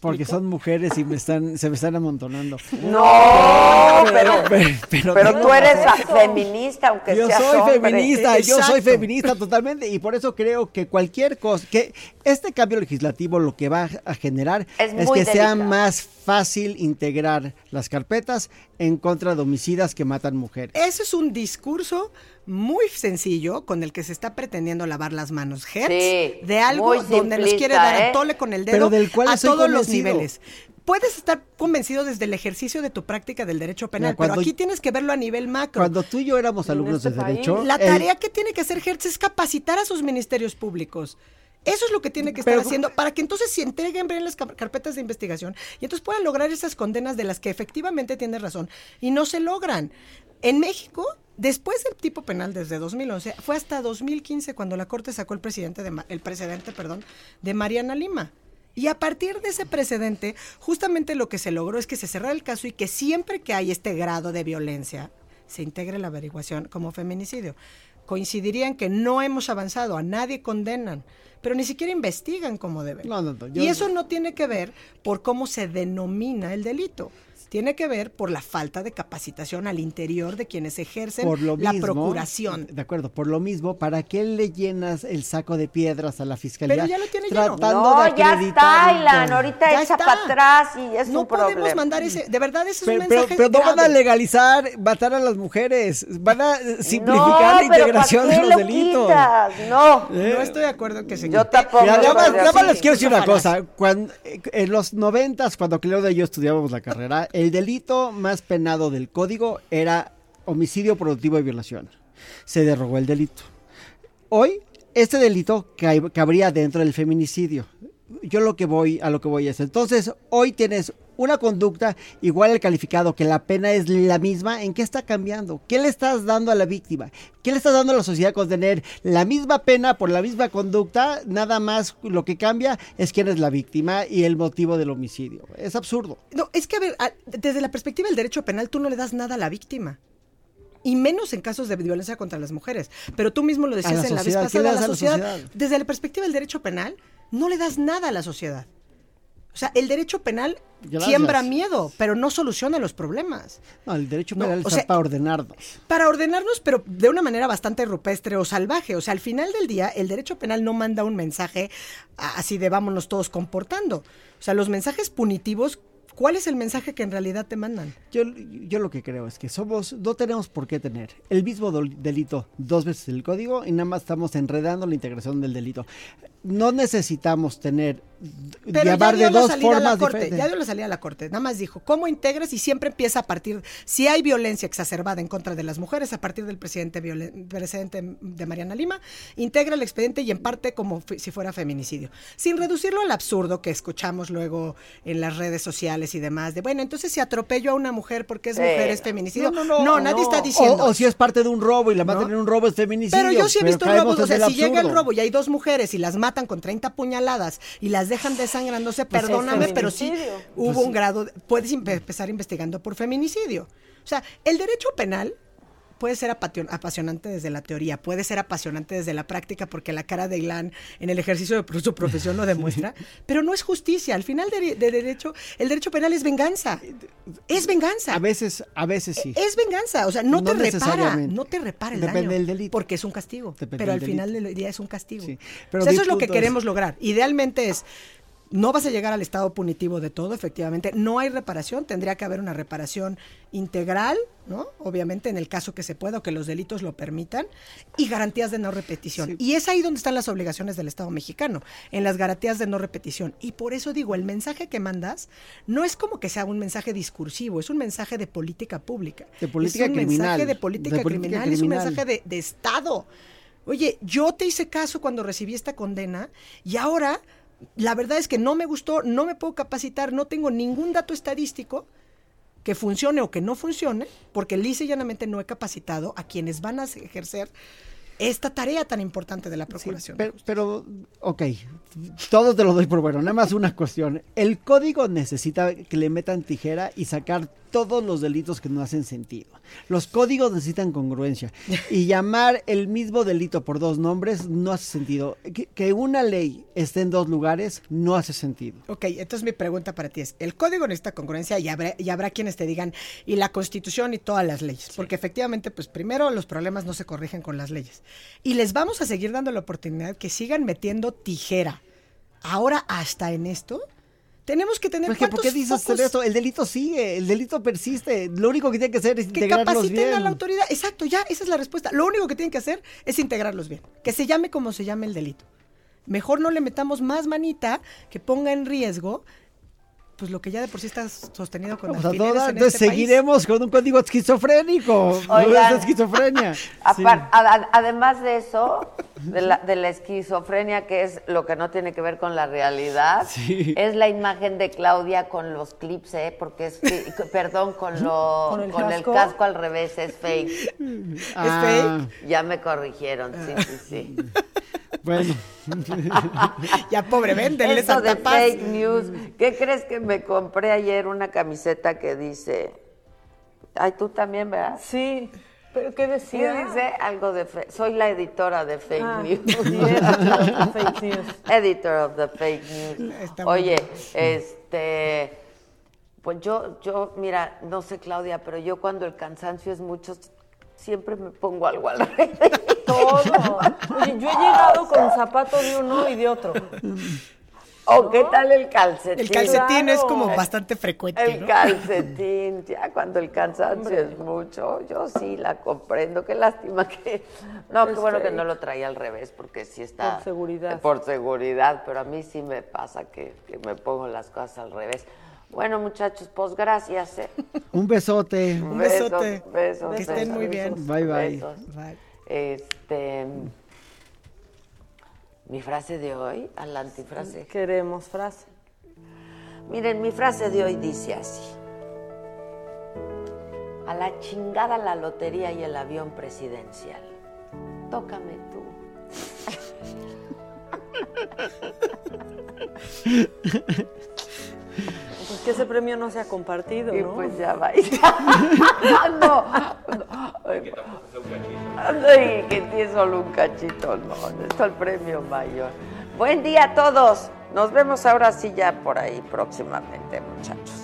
Porque son mujeres y me están, se me están amontonando. No, pero, pero, tú eres feminista, aunque yo soy feminista, yo soy feminista totalmente y por eso creo que cualquier cosa, que este cambio legislativo lo que va a generar es, que sea más fácil integrar las carpetas en contra de homicidas que matan mujeres. Eso es un discurso muy sencillo con el que se está pretendiendo lavar las manos Hertz de algo donde nos quiere dar a ¿eh? tole con el dedo a todos los niveles. Puedes estar convencido desde el ejercicio de tu práctica del derecho penal, pero aquí tienes que verlo a nivel macro. Cuando tú y yo éramos alumnos este de derecho, la tarea que tiene que hacer Hertz es capacitar a sus ministerios públicos. Eso es lo que tiene que estar haciendo para que entonces se entreguen bien las carpetas de investigación y entonces puedan lograr esas condenas de las que efectivamente tiene razón y no se logran. En México, después del tipo penal desde 2011, fue hasta 2015 cuando la Corte sacó el, presidente de, el precedente perdón, de Mariana Lima. Y a partir de ese precedente, justamente lo que se logró es que se cerrara el caso y que siempre que hay este grado de violencia, se integre la averiguación como feminicidio. Coincidirían que no hemos avanzado, a nadie condenan, pero ni siquiera investigan como deben. y eso no tiene que ver por cómo se denomina el delito tiene que ver por la falta de capacitación al interior de quienes ejercen por lo la mismo, procuración. De acuerdo, por lo mismo, ¿para qué le llenas el saco de piedras a la fiscalía? Pero ya lo tiene lleno. tratando No, de ya acreditar está, un Ilan. Ahorita Ya echa está. para atrás y es no un podemos problema. mandar ese, de verdad ese es Pero, un pero- mensaje pero no van a legalizar matar a las mujeres, van a eh, simplificar no, la pero ¿para integración de los lo delitos. quitas? No. ¿Eh? No estoy de acuerdo que se Yo quite. tampoco. Mira, nada más, nada más sí, les quiero decir una cosa. Cuando, eh, en los noventas, cuando Claudia y yo estudiábamos la carrera, el delito más penado del código era homicidio productivo y violación. Se derogó el delito. Hoy, este delito ca- cabría dentro del feminicidio. Yo lo que voy, a lo que voy es, entonces, hoy tienes una conducta igual al calificado, que la pena es la misma, ¿en qué está cambiando? ¿Qué le estás dando a la víctima? ¿Qué le estás dando a la sociedad con tener la misma pena por la misma conducta? Nada más lo que cambia es quién es la víctima y el motivo del homicidio. Es absurdo. No, es que a ver, desde la perspectiva del derecho penal tú no le das nada a la víctima. Y menos en casos de violencia contra las mujeres. Pero tú mismo lo decías la en la vez sociedad, ¿qué le pasada, la a la sociedad, sociedad? desde la perspectiva del derecho penal, no le das nada a la sociedad. O sea, el derecho penal Gracias. siembra miedo, pero no soluciona los problemas. No, el derecho penal está sea, para ordenarnos. Para ordenarnos, pero de una manera bastante rupestre o salvaje. O sea, al final del día, el derecho penal no manda un mensaje así de vámonos todos comportando. O sea, los mensajes punitivos, ¿cuál es el mensaje que en realidad te mandan? Yo, yo lo que creo es que somos, no tenemos por qué tener el mismo delito dos veces el código y nada más estamos enredando la integración del delito. No necesitamos tener, Pero dio de la dos salida a la formas corte, diferentes. ya dio la salida a la corte. Nada más dijo, ¿cómo integras? Y siempre empieza a partir, si hay violencia exacerbada en contra de las mujeres, a partir del presidente, violen- presidente de Mariana Lima, integra el expediente y en parte como si fuera feminicidio. Sin reducirlo al absurdo que escuchamos luego en las redes sociales y demás, de bueno, entonces si atropello a una mujer porque es mujer, es feminicidio. No, no, no, nadie no. está diciendo. O, o si es parte de un robo y la matan en un robo es feminicidio. Pero yo sí he visto robos, o sea, si llega el robo y hay dos mujeres y las matan con 30 puñaladas y las dejan desangrándose, Pues es perdóname, pero sí hubo Pues un grado, de- puedes empe- empezar investigando por feminicidio. O sea, el derecho penal puede ser apasionante desde la teoría, puede ser apasionante desde la práctica porque la cara de Ilan en el ejercicio de su profesión lo demuestra, pero no es justicia. Al final de, de derecho, el derecho penal es venganza. Es venganza. A veces, a veces sí. Es venganza, o sea, no, No te repara, no te repara el Depende daño. del delito. Porque es un castigo. Depende pero al final del día es un castigo. pero O sea, eso es lo que es- queremos lograr. Idealmente es, no vas a llegar al estado punitivo de todo, efectivamente. No hay reparación, tendría que haber una reparación integral, ¿no? Obviamente en el caso que se pueda o que los delitos lo permitan, y garantías de no repetición. Y es ahí donde están las obligaciones del Estado mexicano, en las garantías de no repetición. Y por eso digo, el mensaje que mandas no es como que sea un mensaje discursivo, es un mensaje de política pública. De política es un criminal, mensaje de política, de política criminal, es un mensaje de, de Estado. Oye, yo te hice caso cuando recibí esta condena y ahora la verdad es que no me gustó, no me puedo capacitar, no tengo ningún dato estadístico que funcione o que no funcione, porque lisa y llanamente no he capacitado a quienes van a ejercer esta tarea tan importante de la procuración. Pero, pero, ok, todo te lo doy por bueno. Nada más una cuestión. El código necesita que le metan tijera y sacar todos los delitos que no hacen sentido. Los códigos necesitan congruencia. Y llamar el mismo delito por dos nombres no hace sentido. Que, que una ley esté en dos lugares no hace sentido. Ok, entonces mi pregunta para ti es, el código necesita congruencia y habrá, y habrá quienes te digan, y la constitución y todas las leyes, porque efectivamente, pues primero los problemas no se corrigen con las leyes. Y les vamos a seguir dando la oportunidad que sigan metiendo tijera. Ahora, hasta en esto, tenemos que tener ¿Por qué, ¿Por qué dices focos esto? El delito sigue, el delito persiste. Lo único que tiene que hacer es que integrarlos capaciten bien. a la autoridad. Exacto, ya, esa es la respuesta. Lo único que tienen que hacer es integrarlos bien. Que se llame como se llame el delito. Mejor no le metamos más manita que ponga en riesgo pues lo que ya de por sí está sostenido con sea, alfileres toda- en entonces este país. seguiremos con un código esquizofrénico. No es esquizofrenia. A- además de eso, de la, de la esquizofrenia, que es lo que no tiene que ver con la realidad, Sí. es la imagen de Claudia con los clips, ¿eh? Porque es, perdón, con, lo, ¿Con el con el casco? al revés, es fake. Ah, Ya me corrigieron, sí, sí, sí. Bueno. ya pobre, véndenle Eso de fake news. ¿Qué crees que me compré ayer una camiseta que dice... Ay, tú también, ¿verdad? Sí, pero ¿qué decía? dice algo de... fe- Soy la editora de fake Ah, news. sí, editor of the fake news. Editor of the fake news. Está muy Oye, este... Pues yo, yo, mira, no sé Claudia, pero yo cuando el cansancio es mucho, siempre me pongo algo al revés. Todo. Oye, yo he llegado con zapatos de uno y de otro. ¿O qué tal el calcetín? El calcetín es como bastante frecuente, El ¿no? calcetín, ya cuando el cansancio es mucho, yo sí la comprendo. Qué lástima que. No, qué bueno que no lo traía al revés, porque sí está. Por seguridad. Por seguridad, pero a mí sí me pasa que, que me pongo las cosas al revés. Bueno, muchachos, pues gracias. ¿eh? Un besote. Un Besos, besote. besos, Que estén muy besos, bien. Bye, bye. Bye. Este. Mi frase de hoy, a la antifrase. Queremos frase. Miren, mi frase de hoy dice así. A la chingada la lotería y el avión presidencial. Tócame tú. Que ese premio no se ha compartido, Y ¿no? pues ya va. no, no. Ay, que tiene solo un cachito, no, necesito el premio mayor. Buen día a todos. Nos vemos ahora sí ya por ahí próximamente, muchachos.